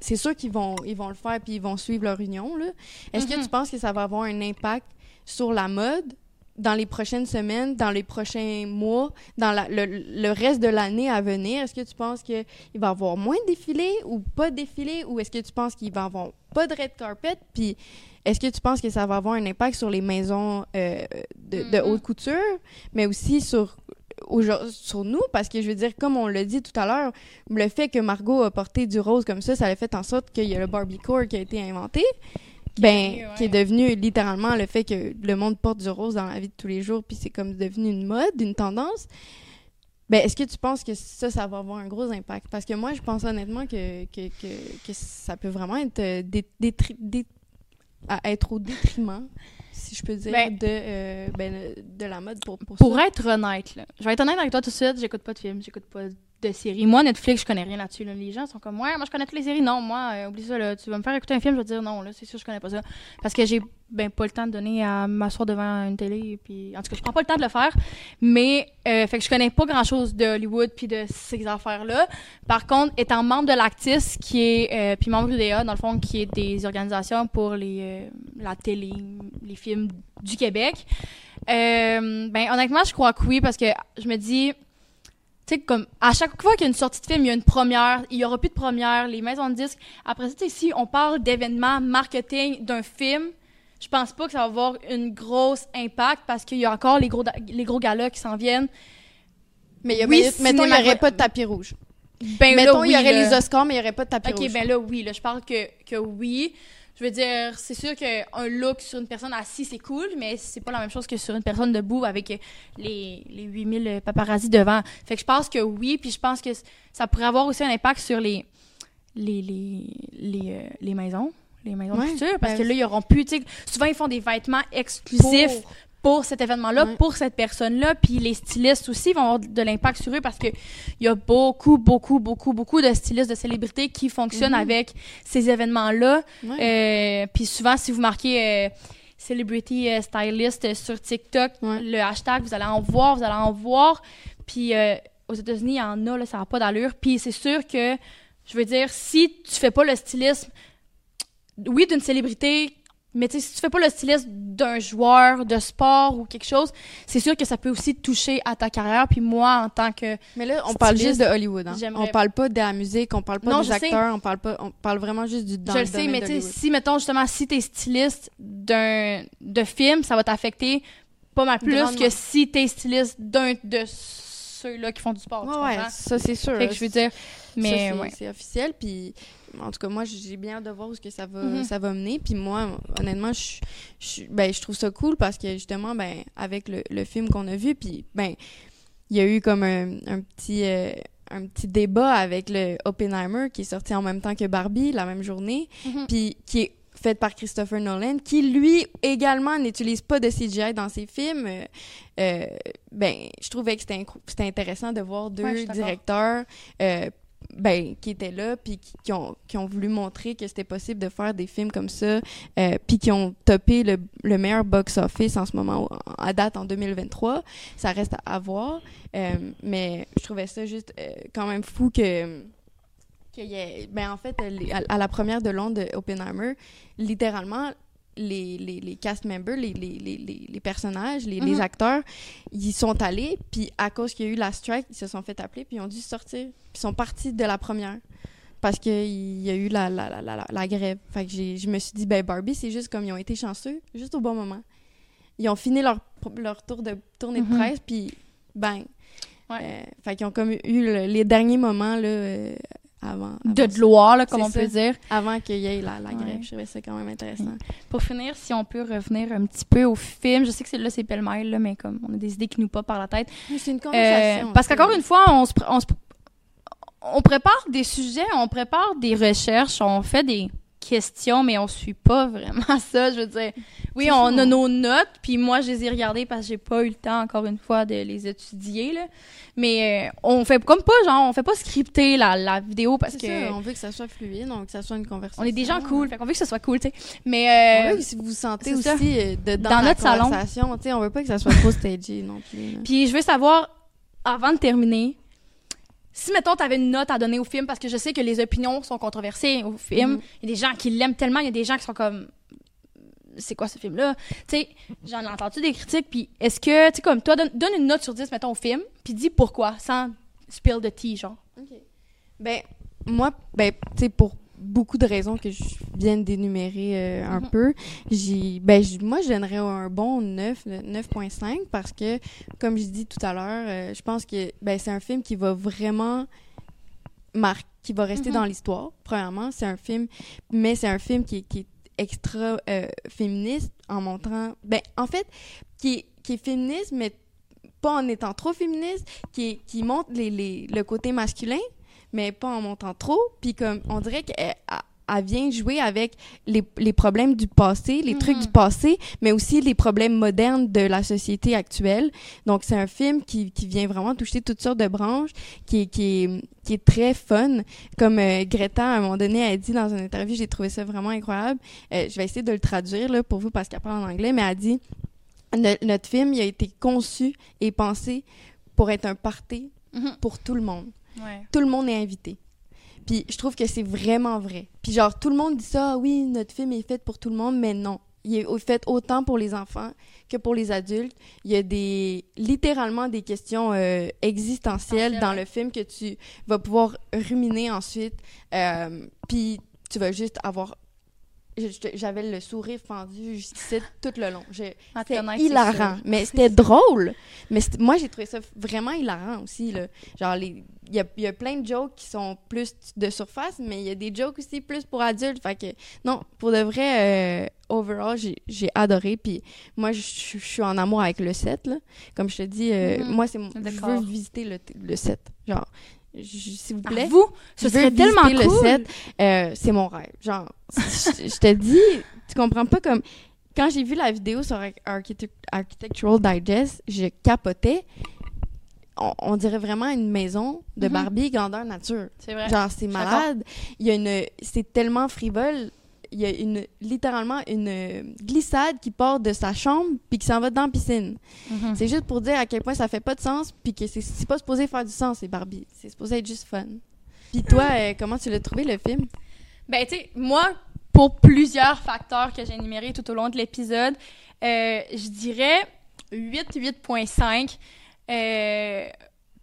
c'est sûr qu'ils vont, ils vont le faire puis ils vont suivre leur union. là. Est-ce que Mhm. tu penses que ça va avoir un impact sur la mode dans les prochaines semaines, dans les prochains mois, dans la- le, le reste de l'année à venir? Est-ce que tu penses qu'il va y avoir moins de défilés ou pas de défilés? Ou est-ce que tu penses qu'il va y avoir pas de red carpet? Puis est-ce que tu penses que ça va avoir un impact sur les maisons euh, de, de Mhm. haute couture, mais aussi sur sur nous parce que je veux dire comme on l'a dit tout à l'heure le fait que Margot a porté du rose comme ça ça a fait en sorte qu'il y a le Barbiecore qui a été inventé ben ouais. qui est devenu littéralement le fait que le monde porte du rose dans la vie de tous les jours puis c'est comme devenu une mode une tendance ben est-ce que tu penses que ça ça va avoir un gros impact? Parce que moi je pense honnêtement que que, que, que ça peut vraiment être euh, dé- détri- dé- à être au détriment si je peux dire Ben- de euh, ben, de la mode pour pour, Pour ça. être honnête, là, je vais être honnête avec toi tout de suite, j'écoute pas de films, j'écoute pas de séries. Moi, Netflix, je connais rien là-dessus. là. Les gens sont comme, ouais, moi, je connais toutes les séries. Non, moi, euh, oublie ça, là. Tu vas me faire écouter un film, je vais te dire non, là, c'est sûr, je connais pas ça. Parce que j'ai, ben, pas le temps de donner à m'asseoir devant une télé. Puis, en tout cas, je prends pas le temps de le faire. Mais, euh, fait que je connais pas grand-chose de Hollywood puis de ces affaires-là. Par contre, étant membre de l'Actis, qui est, euh, puis membre d'UDA, dans le fond, qui est des organisations pour les, euh, la télé, les films du Québec, ben, honnêtement, je crois que oui, parce que je me dis, tu sais, comme à chaque fois qu'il y a une sortie de film, il y a une première, il y aura plus de première, les maisons de disques. Après ça, tu sais, si on parle d'événements marketing d'un film, je pense pas que ça va avoir une grosse impact parce qu'il y a encore les gros, les gros galas qui s'en viennent. mais il y a, oui, mais- mettons il y cinéma- aurait pas de tapis rouge Ben mettons il y oui, aurait là. les Oscars mais il y aurait pas de tapis Ok, rouge ben là, oui, là, je parle que, que oui. Je veux dire, c'est sûr qu'un look sur une personne assise, c'est cool, mais c'est pas la même chose que sur une personne debout avec les, les 8000 paparazzi devant. Fait que je pense que oui, puis je pense que ça pourrait avoir aussi un impact sur les, les, les, les, euh, les maisons les maisons de couture parce ben que là ils auront plus souvent ils font des vêtements exclusifs pour cet événement-là, pour cette personne-là. Puis les stylistes aussi vont avoir de l'impact sur eux parce que il y a beaucoup, beaucoup, beaucoup, beaucoup de stylistes de célébrités qui fonctionnent mhm. avec ces événements-là. Euh, puis souvent, si vous marquez euh, celebrity euh, stylist sur TikTok, le hashtag, vous allez en voir, vous allez en voir. Puis aux États-Unis, il y en a, là, ça n'a pas d'allure. Puis c'est sûr que, je veux dire, si tu fais pas le stylisme, oui, d'une célébrité mais tu sais, si tu fais pas le styliste d'un joueur de sport ou quelque chose, c'est sûr que ça peut aussi toucher à ta carrière. Puis moi, en tant que Mais là, on parle juste de Hollywood. Hein? On parle pas de la musique, on parle pas des acteurs, on parle pas, on parle vraiment juste du dans Je le sais, mais tu sais, si mettons justement si t'es styliste d'un de film, ça va t'affecter pas mal plus que si t'es styliste d'un de ceux-là qui font du sport. Ouais, ça c'est sûr. Fait que je veux dire, mais c'est officiel. Puis en tout cas, moi, j'ai bien hâte de voir où ce que ça va, mhm. ça va mener. Puis moi, honnêtement, je, je, ben, je trouve ça cool parce que justement, ben, avec le, le film qu'on a vu, puis ben, il y a eu comme un, un petit, euh, un petit débat avec le Oppenheimer qui est sorti en même temps que Barbie la même journée, mhm. puis qui est fait par Christopher Nolan, qui lui également n'utilise pas de CGI dans ses films. Euh, euh ben, je trouvais que c'était intéressant de voir deux directeurs euh, ben, qui étaient là, puis qui, ont, qui ont voulu montrer que c'était possible de faire des films comme ça, euh, puis qui ont topé le, le meilleur box-office en ce moment, à date en 2023. Ça reste à, voir. Euh, mais je trouvais ça juste euh, quand même fou que. y ait, ben, en fait, à, la première de Londres Oppenheimer, littéralement, les, les, les, cast members, les, les, les personnages, les, mhm. acteurs, ils sont allés, puis à cause qu'il y a eu la strike, ils se sont fait appeler, puis ils ont dû sortir. Puis ils sont partis de la première parce qu'il y a eu la, la, la, la, grève. Fait que je me suis dit, ben Barbie, c'est juste comme ils ont été chanceux, juste au bon moment. Ils ont fini leur, leur tour de tournée de mhm. presse, puis bang. Ouais. Euh, fait qu'ils ont comme eu les derniers moments là, euh, avant, de gloire, là, comme on peut dire. Avant qu'il y ait la, la grève. Je trouvais ça quand même intéressant. Pour finir, si on peut revenir un petit peu au film, je sais que là, c'est pêle-mêle, là, mais comme on a des idées qui nous passent par la tête. C'est une conversation. Euh, parce qu'encore une fois, on se, on se on prépare des sujets, on prépare des recherches, on fait des questions, mais on suit pas vraiment ça. Je veux dire, oui, on a nos notes, puis moi, je les ai regardées parce que j'ai pas eu le temps, encore une fois, de les étudier, là. Mais euh, on fait comme pas, genre, on fait pas scripter la, la vidéo parce que... Ça, on veut que ça soit fluide, donc que ça soit une conversation. On est des gens cool, fait qu'on veut que ça soit cool, tu sais. Mais... Euh, si vous vous sentez aussi euh, de, dans, notre conversation, tu sais, on veut pas que ça soit trop stagé non plus. Puis je veux savoir, avant de terminer, si, mettons, tu avais une note à donner au film, parce que je sais que les opinions sont controversées au film, mhm. il y a des gens qui l'aiment tellement, il y a des gens qui sont comme c'est quoi ce film-là? Tu sais, j'en ai entendu des critiques, puis est-ce que, tu sais, comme toi, donne, une note sur 10, mettons, au film, puis dis pourquoi, sans spill de tea, genre. OK. Ben, moi, ben, tu sais, pour beaucoup de raisons que je viens d'énumérer euh, un mhm. peu. J'ai, ben, moi, je donnerais un bon 9, 9.5 parce que, comme je dis tout à l'heure, euh, je pense que ben, c'est un film qui va vraiment marquer, qui va rester mhm. dans l'histoire. Premièrement, c'est un film, mais c'est un film qui, qui est extra euh, féministe en montrant, ben, en fait, qui est, qui est féministe, mais pas en étant trop féministe, qui, qui montre les, les, le côté masculin, mais pas en montant trop. Puis comme on dirait qu'elle elle vient jouer avec les, les problèmes du passé, les trucs du mm-hmm. passé, mais aussi les problèmes modernes de la société actuelle. Donc c'est un film qui, qui vient vraiment toucher toutes sortes de branches, qui est, qui est, qui est très fun. Comme euh, Greta à un moment donné a dit dans une interview, j'ai trouvé ça vraiment incroyable. Euh, je vais essayer de le traduire là pour vous parce qu'elle parle en anglais, mais elle a dit notre film il a été conçu et pensé pour être un party mm-hmm. pour tout le monde. Tout le monde est invité. Puis je trouve que c'est vraiment vrai. Puis genre, tout le monde dit ça, ah oui, notre film est fait pour tout le monde, mais non. Il est fait autant pour les enfants que pour les adultes. Il y a des littéralement des questions euh, existentielles dans le film que tu vas pouvoir ruminer ensuite. Euh, puis tu vas juste avoir j'avais le sourire fendu jusqu'ici tout le long. C'était hilarant, mais c'était drôle. Mais moi, j'ai trouvé ça vraiment hilarant aussi. Là. Genre, il y a, il y a plein de jokes qui sont plus de surface, mais il y a des jokes aussi plus pour adultes. Fait que, non, pour de vrai, euh, overall, j'ai adoré. Puis moi, je suis en amour avec le set. Là. Comme je te dis, euh, Mhm. moi, c'est mon- je veux visiter le, le set. Genre, s'il vous Par plaît. vous, ce serait tellement cool. le set. Euh, c'est mon rêve. Genre, je, je te dis, tu comprends pas comme. Quand j'ai vu la vidéo sur Arch- Architect- Architectural Digest, je capotais. On, on dirait vraiment une maison de Mhm. Barbie grandeur nature. C'est vrai. Genre, c'est malade. Il y a une. C'est tellement frivole. Il y a une, littéralement une euh, glissade qui part de sa chambre puis qui s'en va dans la piscine. Mhm. C'est juste pour dire à quel point ça fait pas de sens puis que c'est c'est pas supposé faire du sens, c'est Barbie. C'est supposé être juste fun. Puis toi, euh, comment tu l'as trouvé le film? Ben, tu sais, moi, pour plusieurs facteurs que j'ai énumérés tout au long de l'épisode, euh, je dirais 8, 8.5. Euh,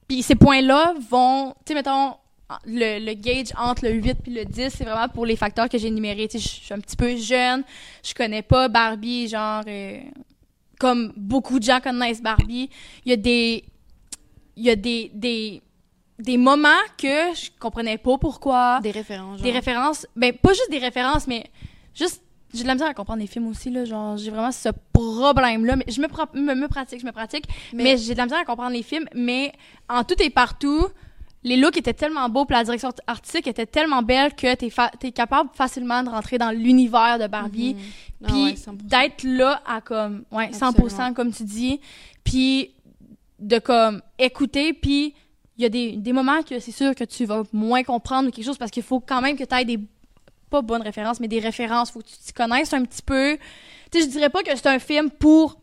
Puis ces points-là vont, tu sais, mettons, le, le gauge entre le 8 puis le 10, c'est vraiment pour les facteurs que j'ai énumérés. Je suis un petit peu jeune, je connais pas Barbie, genre, euh, comme beaucoup de gens connaissent Barbie. Il y a des, il y a des, des, des moments que je comprenais pas pourquoi Des références. des genre. références ben pas juste des références mais juste j'ai de la misère à comprendre les films aussi là genre j'ai vraiment ce problème là mais je me, me, me pratique je me pratique mais, Mais- j'ai de la misère à comprendre les films mais en tout et partout les looks étaient tellement beaux puis la direction artistique était tellement belle que t'es fa- t'es capable facilement de rentrer dans l'univers de Barbie Mhm. Ah puis ouais, 100%. d'être là à comme ouais 100% Absolument. comme tu dis puis de comme écouter puis il y a des, des moments que c'est sûr que tu vas moins comprendre ou quelque chose parce qu'il faut quand même que tu aies des pas bonnes références mais des références faut que tu t'y connaisses un petit peu tu sais je dirais pas que c'est un film pour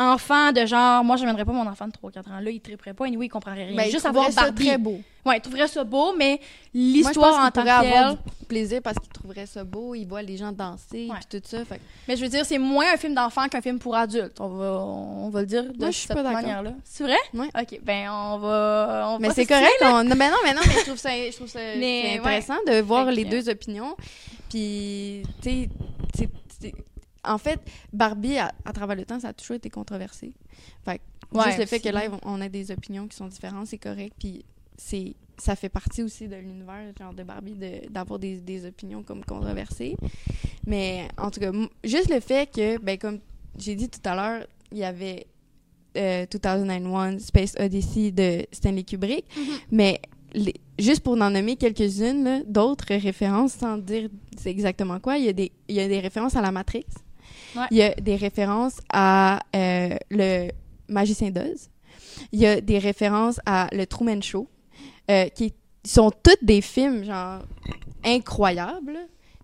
enfants de genre moi je n'amènerais pas mon enfant de 3 4 ans là il triperait pas anyway il comprendrait rien Ben, il juste à voir trouverait ça Barbie très beau. ouais il trouverait ça beau mais l'histoire en tant que avoir telle du plaisir parce qu'il trouverait ça beau, il voit les gens danser Ouais. puis tout ça. Fait Mais je veux dire, c'est moins un film d'enfant qu'un film pour adultes. On va, on va le dire de Moi, cette manière-là. C'est vrai? Ouais. OK, ben on va... On Mais c'est correct. on- Non, mais non, mais non, mais je trouve ça, je trouve ça Mais, c'est intéressant de voir les deux opinions. Puis, tu sais, en fait, Barbie, à, à travers le temps, ça a toujours été controversé. Fait Ouais, juste le fait que live, on a des opinions qui sont différentes, c'est correct. Puis, c'est ça fait partie aussi de l'univers genre de Barbie de- d'avoir des, des opinions comme controversées. Mais en tout cas, juste le fait que, ben, comme j'ai dit tout à l'heure, il y avait euh, 2001 Space Odyssey de Stanley Kubrick, Mhm. mais les- juste pour en nommer quelques-unes, d'autres références, sans dire c'est exactement quoi, il y, a des, il y a des références à la Matrix, Ouais. il y a des références à euh, le Magicien d'Oz, il y a des références à le Truman Show, euh, qui sont toutes des films, genre, incroyables.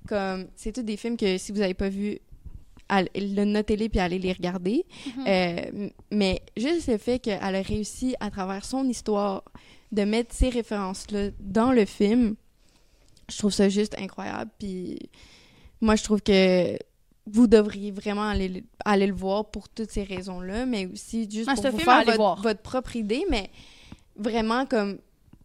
Comme, c'est tous des films que si vous n'avez pas vu, le notez-les puis allez les regarder. Mhm. Euh, mais juste le fait qu'elle a réussi à travers son histoire de mettre ces références-là dans le film, je trouve ça juste incroyable. Puis moi, je trouve que vous devriez vraiment aller, le- aller le voir pour toutes ces raisons-là, mais aussi juste Ah, pour vous faire votre, propre idée, mais vraiment comme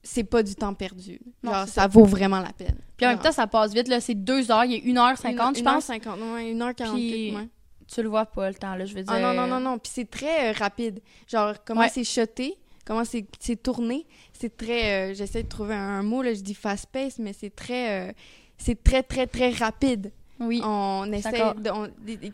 c'est pas du temps perdu. Non, Genre, ça vaut vraiment la peine. Puis en même temps, ça passe vite, là. C'est deux heures, il est 1h50, je pense. 1h50, ouais, 1h40. Puis- ouais. Tu le vois pas, le temps, là, je veux dire. Ah non, non, non, non. Puis c'est très euh, rapide. Genre, comment Ouais. c'est shoté, comment c'est tourné. C'est très. euh, J'essaie de trouver un, mot, là, je dis fast-pace, mais c'est très. euh, c'est très, très, très rapide. Oui. On essaie. de- on-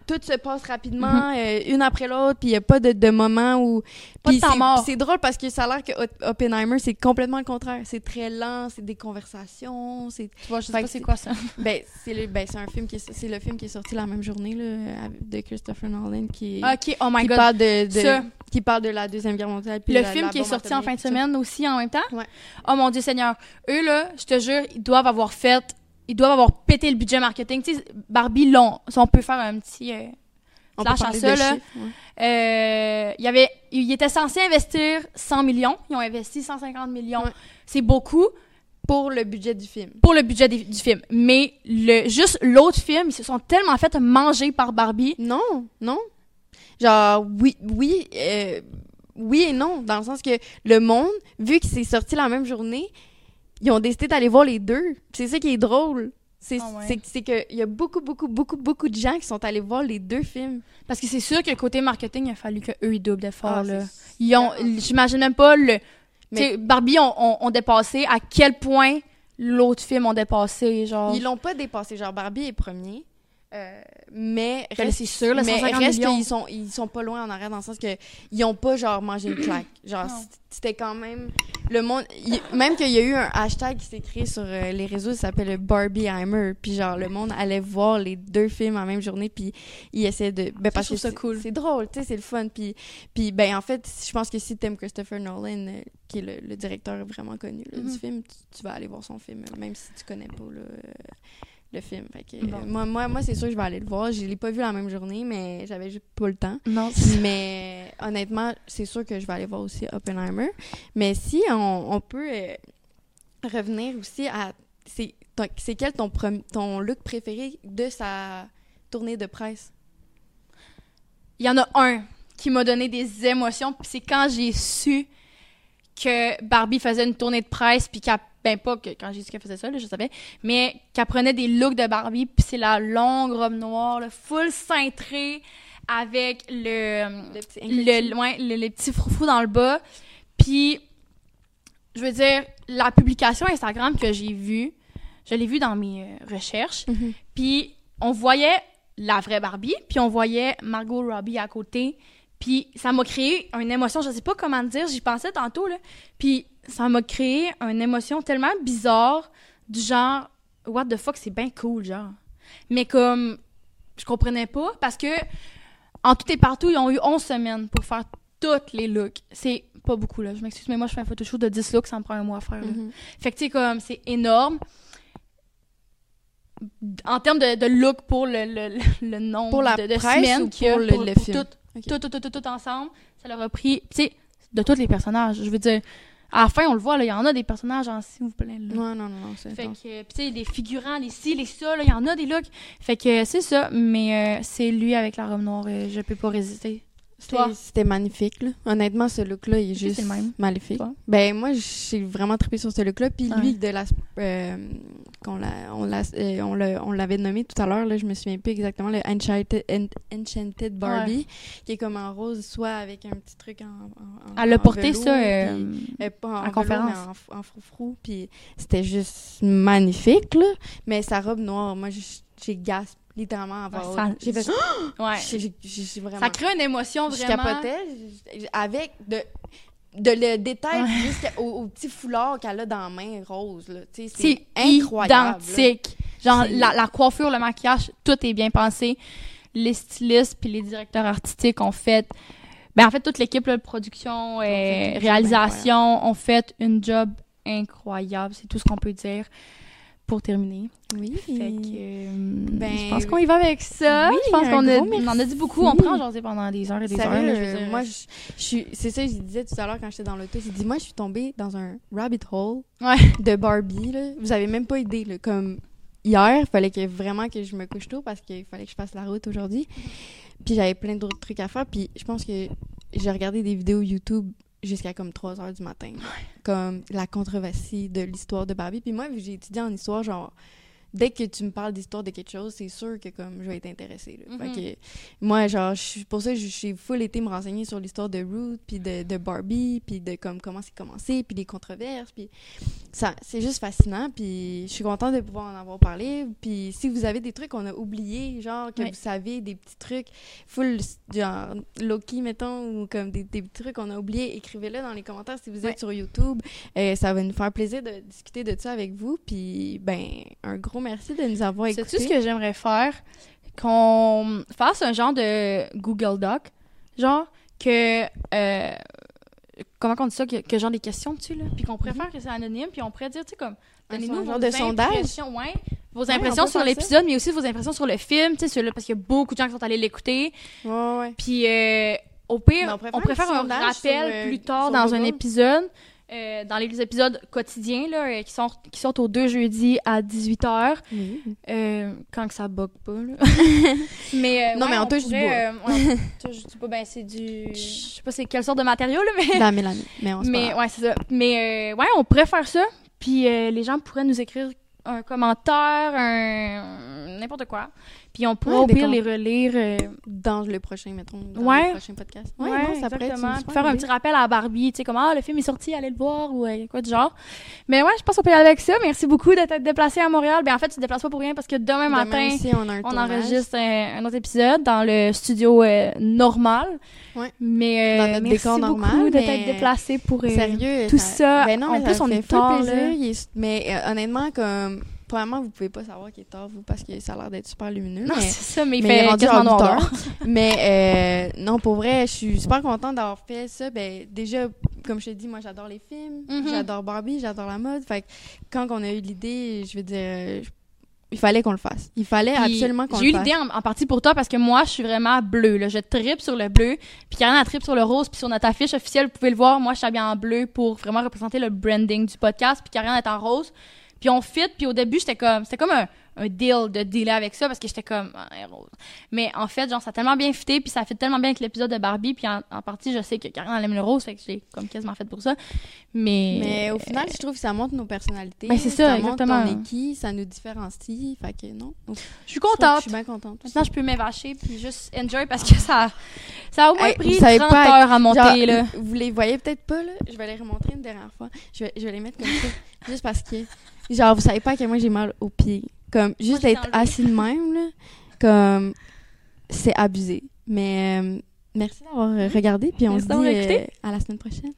tout se passe rapidement, euh, une après l'autre, puis il n'y a pas de, de moment où. Mhm. Pas de temps mort. C'est drôle parce que ça a l'air que Op- Oppenheimer, c'est complètement le contraire. C'est très lent, c'est des conversations. Tu vois, je sais pas c'est quoi ça. ben, c'est le, ben, un film qui est, c'est le film qui est sorti la même journée là, de Christopher Nolan qui, OK, oh my qui God. parle de, de- Ça. qui parle de la deuxième guerre mondiale. puis Le la- film la qui est sorti en fin de semaine aussi en même temps? Ouais. Oh mon Dieu Seigneur. Eux, là, je te jure, ils doivent avoir fait. Ils doivent avoir pété le budget marketing. Tu sais, Barbie, long. Si on peut faire un petit. euh, On flash à ça, là. ouais. Euh, il y avait, ils étaient censés investir 100 millions. Ils ont investi 150 millions. Ouais. C'est beaucoup Pour le budget du film. pour le budget des- du film. Mais le, juste l'autre film, ils se sont tellement fait manger par Barbie. Non, non. Genre, oui, oui, euh, oui et non, dans le sens que le monde, vu que c'est sorti la même journée, ils ont décidé d'aller voir les deux. C'est ça qui est drôle. C'est Ah ouais. qu'il y a beaucoup, beaucoup, beaucoup, beaucoup de gens qui sont allés voir les deux films. Parce que c'est sûr que côté marketing, il a fallu qu'eux, ils doublent d'efforts, Ah, là. Ils ont, j'imagine même pas le, Mais- Barbie ont, ont dépassé à quel point l'autre film ont dépassé, genre. Ils l'ont pas dépassé. Genre, Barbie est premier. Euh, mais Ben, reste- c'est sûr, là, mais 150 reste millions. qu'ils sont, ils sont pas loin en arrière dans le sens que ils ont pas genre mangé une claque. Genre, c'était quand même le monde. il- même qu'il y a eu un hashtag qui s'est créé sur euh, les réseaux, ça s'appelle le Barbieheimer. Puis genre, le monde allait voir les deux films en même journée, puis ils essaient de. Ben, parce que c'est- cool. C'est drôle, tu sais, c'est le fun. Puis, puis ben en fait, je pense que si t'aimes Christopher Nolan, euh, qui est le, le directeur vraiment connu là, du film, tu, tu vas aller voir son film, même si tu connais pas là, le film. Fait que, Bon. euh, moi, moi, moi c'est sûr que je vais aller le voir. Je l'ai pas vu la même journée, mais j'avais juste pas le temps. Non, Mais honnêtement, c'est sûr que je vais aller voir aussi Oppenheimer. Mais si on, on peut euh, revenir aussi à. C'est c'est quel ton, ton look préféré de sa tournée de presse? Il y en a un qui m'a donné des émotions, c'est quand j'ai su que Barbie faisait une tournée de presse, puis qu'elle, ben pas que quand j'ai qu'elle faisait ça, là, je savais, mais qu'elle prenait des looks de Barbie, puis c'est la longue robe noire, le full cintré, avec le, Le petit le, les petits froufrous dans le bas, puis je veux dire, la publication Instagram que j'ai vue, je l'ai vue dans mes euh, recherches, Mhm. puis on voyait la vraie Barbie, puis on voyait Margot Robbie à côté. Puis ça m'a créé une émotion, je sais pas comment dire, j'y pensais tantôt, là. Puis ça m'a créé une émotion tellement bizarre, du genre, what the fuck, c'est bien cool, genre. Mais comme, je comprenais pas, parce que en tout et partout, ils ont eu 11 semaines pour faire tous les looks. C'est pas beaucoup, là. Je m'excuse, mais moi, je fais un photoshoot de 10 looks, ça me prend un mois à faire, là. Mhm. Fait que, tu sais, comme, c'est énorme. En termes de, de look pour le, le, le, le nombre Pour la de, de presse semaines ou y a pour le- le film? Tout, tout, tout, tout, tout ensemble. Ça leur a pris, tu sais, de tous les personnages. Je veux dire, à la fin, on le voit, là, il y en a des personnages en s'il vous plaît, là. Non, non, non, non, c'est Fait que, pis tu sais, des figurants, les ci, les ça, là, il y en a des looks. Fait que c'est ça, mais euh, c'est lui avec la robe noire, euh, je peux pas résister. C'était- magnifique, là. Honnêtement, ce look-là, il est juste c'est le même. magnifique. Toi? Ben, moi, j'ai vraiment trippé sur ce look-là. Puis Ouais. lui, de la, euh, qu'on l'a, on l'a, euh, on l'a- l'avait nommé tout à l'heure, je me souviens plus exactement, le Enchanted, En- Enchanted Barbie, qui est comme en rose, soit avec un petit truc en. en- en- Elle a en porté velours, ça euh, euh, pas en, en velours, conférence. mais en, f- en froufrou. Puis c'était juste magnifique, là. Mais sa robe noire, moi, j'ai- j'ai gaspé littéralement à voix Ouais, ça- haute. J'ai fait. ouais. J'ai- j'ai- j'ai vraiment. Ça crée une émotion vraiment. capotais je- je- avec de, de le détail Ouais. jusqu'au au petit foulard qu'elle a dans la main rose. Là. C'est C'est incroyable. là. identique. Genre, C'est- la, la coiffure, le maquillage, tout est bien pensé. Les stylistes puis les directeurs artistiques ont fait... Ben, en fait, toute l'équipe là, de production et job réalisation ont fait une job incroyable. C'est tout ce qu'on peut dire pour terminer. Oui. Fait que, euh, Ben, je pense qu'on y va avec ça. oui, je pense qu'on a, gros on en a dit beaucoup. On prend jaser pendant des heures et des Sérieux, heures. là, je dire. moi, je, je suis, c'est ça je disais tout à l'heure quand j'étais dans l'auto. J'ai dit, moi, je suis tombée dans un rabbit hole Ouais. de Barbie. Là. Vous avez même pas idée. Là. Comme hier, il fallait que vraiment que je me couche tôt parce qu'il fallait que je fasse la route aujourd'hui. Puis j'avais plein d'autres trucs à faire. Puis je pense que j'ai regardé des vidéos YouTube jusqu'à comme 3 heures du matin. Comme la controversie de l'histoire de Barbie. Puis moi, vu que j'ai étudié en histoire, genre, dès que tu me parles d'histoire de quelque chose, c'est sûr que comme je vais être intéressée. là. Fait Mhm. que moi, genre, je pour ça, je suis full été me renseigner sur l'histoire de Ruth, puis de, de Barbie, puis de comme comment c'est commencé, puis les controverses, puis ça, c'est juste fascinant, puis je suis contente de pouvoir en avoir parlé. Puis si vous avez des trucs qu'on a oubliés, genre que vous savez des petits trucs full genre Loki mettons ou comme des, des petits trucs qu'on a oubliés, écrivez-le dans les commentaires si vous êtes sur YouTube. Euh, ça va nous faire plaisir de discuter de ça avec vous. Puis ben un gros merci de nous avoir C'est écoutés. tout ce que j'aimerais faire, qu'on fasse un genre de Google Doc, genre que euh, comment on dit ça, que, que genre des questions dessus là, puis qu'on faire que c'est anonyme, puis on pourrait dire tu sais comme donnez-nous genre vos de sondage? impressions, ouais, vos Ouais, impressions sur l'épisode, mais aussi vos impressions sur le film, tu sais parce qu'il y a beaucoup de gens qui sont allés l'écouter, Ouais, ouais. puis euh, au pire, on pourrait un rappel sur, euh, plus tard dans un épisode. Euh, dans les épisodes quotidiens là, euh, qui, sont, qui sortent aux deux jeudis à 18h. Oui. Euh, quand que ça bug pas, là. mais, Non, ouais, mais on touche du pourrait, euh, ouais, on touche du bois. Ben, c'est du... Je sais pas c'est quelle sorte de matériau, là, mais... La mélanie. Mais on se mais, ouais, c'est ça. Mais, euh, ouais, on pourrait faire ça. Puis les gens pourraient nous écrire un commentaire, un n'importe quoi. Puis on pourra Ouais, au pire les relire. euh, Dans le prochain, mettons. Dans Ouais. le prochain podcast. Ouais, non, ça pourrait être une faire un petit rappel à Barbie, tu sais, comme, ah, le film est sorti, allez le voir, ou euh, quoi du genre. Mais ouais, je pense qu'on peut y aller avec ça. Merci beaucoup d'être déplacé à Montréal. Ben, en fait, tu te déplaces pas pour rien parce que demain Demain matin, aussi, on un enregistre un, un autre épisode dans le studio euh, normal. Ouais. Mais Dans notre merci décor beaucoup normal, d'être mais- déplacé pour Sérieux. tout ça. Ben non, En mais plus, ça on est tard, plaisir. là. Il est- Mais honnêtement, comme. Premièrement, vous pouvez pas savoir qu'il est tard, vous, parce que ça a l'air d'être super lumineux. Non, mais c'est ça, mais il mais il fait rendu quasiment à noir 8 dehors. heures. mais euh, non, pour vrai, je suis super contente d'avoir fait ça. Ben, déjà, comme je t'ai dit, moi, j'adore les films, Mhm. j'adore Barbie, j'adore la mode. Fait que quand on a eu l'idée, je veux dire, euh, je- il fallait qu'on le fasse. Il fallait Puis, absolument qu'on J'ai le eu fasse. l'idée en, en partie pour toi parce que moi, je suis vraiment bleue. Là. Je tripe sur le bleu. Puis Karen, elle tripe sur le rose. Puis sur notre affiche officielle, vous pouvez le voir, moi, je suis habillée en bleu pour vraiment représenter le branding du podcast. Puis Karen est en rose. Puis on fit. Puis au début, j'étais comme... C'était comme un, un deal de dealer avec ça parce que j'étais comme... Ah, rose. Mais en fait, genre, ça a tellement bien fité. Puis ça fit tellement bien avec l'épisode de Barbie. Puis en, en partie, je sais que Karen, aime le rose. Fait que j'ai comme quasiment fait pour ça. Mais... Mais au final, je trouve que ça montre nos personnalités. Ben, c'est ça, montre exactement. on est qui, ça nous différencie. Fait que non. Donc, je suis contente. Je suis bien contente. Maintenant, je peux m'évacher puis juste enjoy parce que ça, ça a au moins Hey, pris vous savez 30 pas, heures à monter, Genre, là. Vous les voyez peut-être pas, là. Je vais les remontrer une dernière fois. Je vais, je vais les mettre comme ça. juste parce que, genre, vous savez pas à quel point j'ai mal aux pieds. Comme, juste d'être assis de même, là. Comme, c'est abusé. Mais, euh, merci d'avoir euh, regardé. Puis on Merci se dit euh, à la semaine prochaine.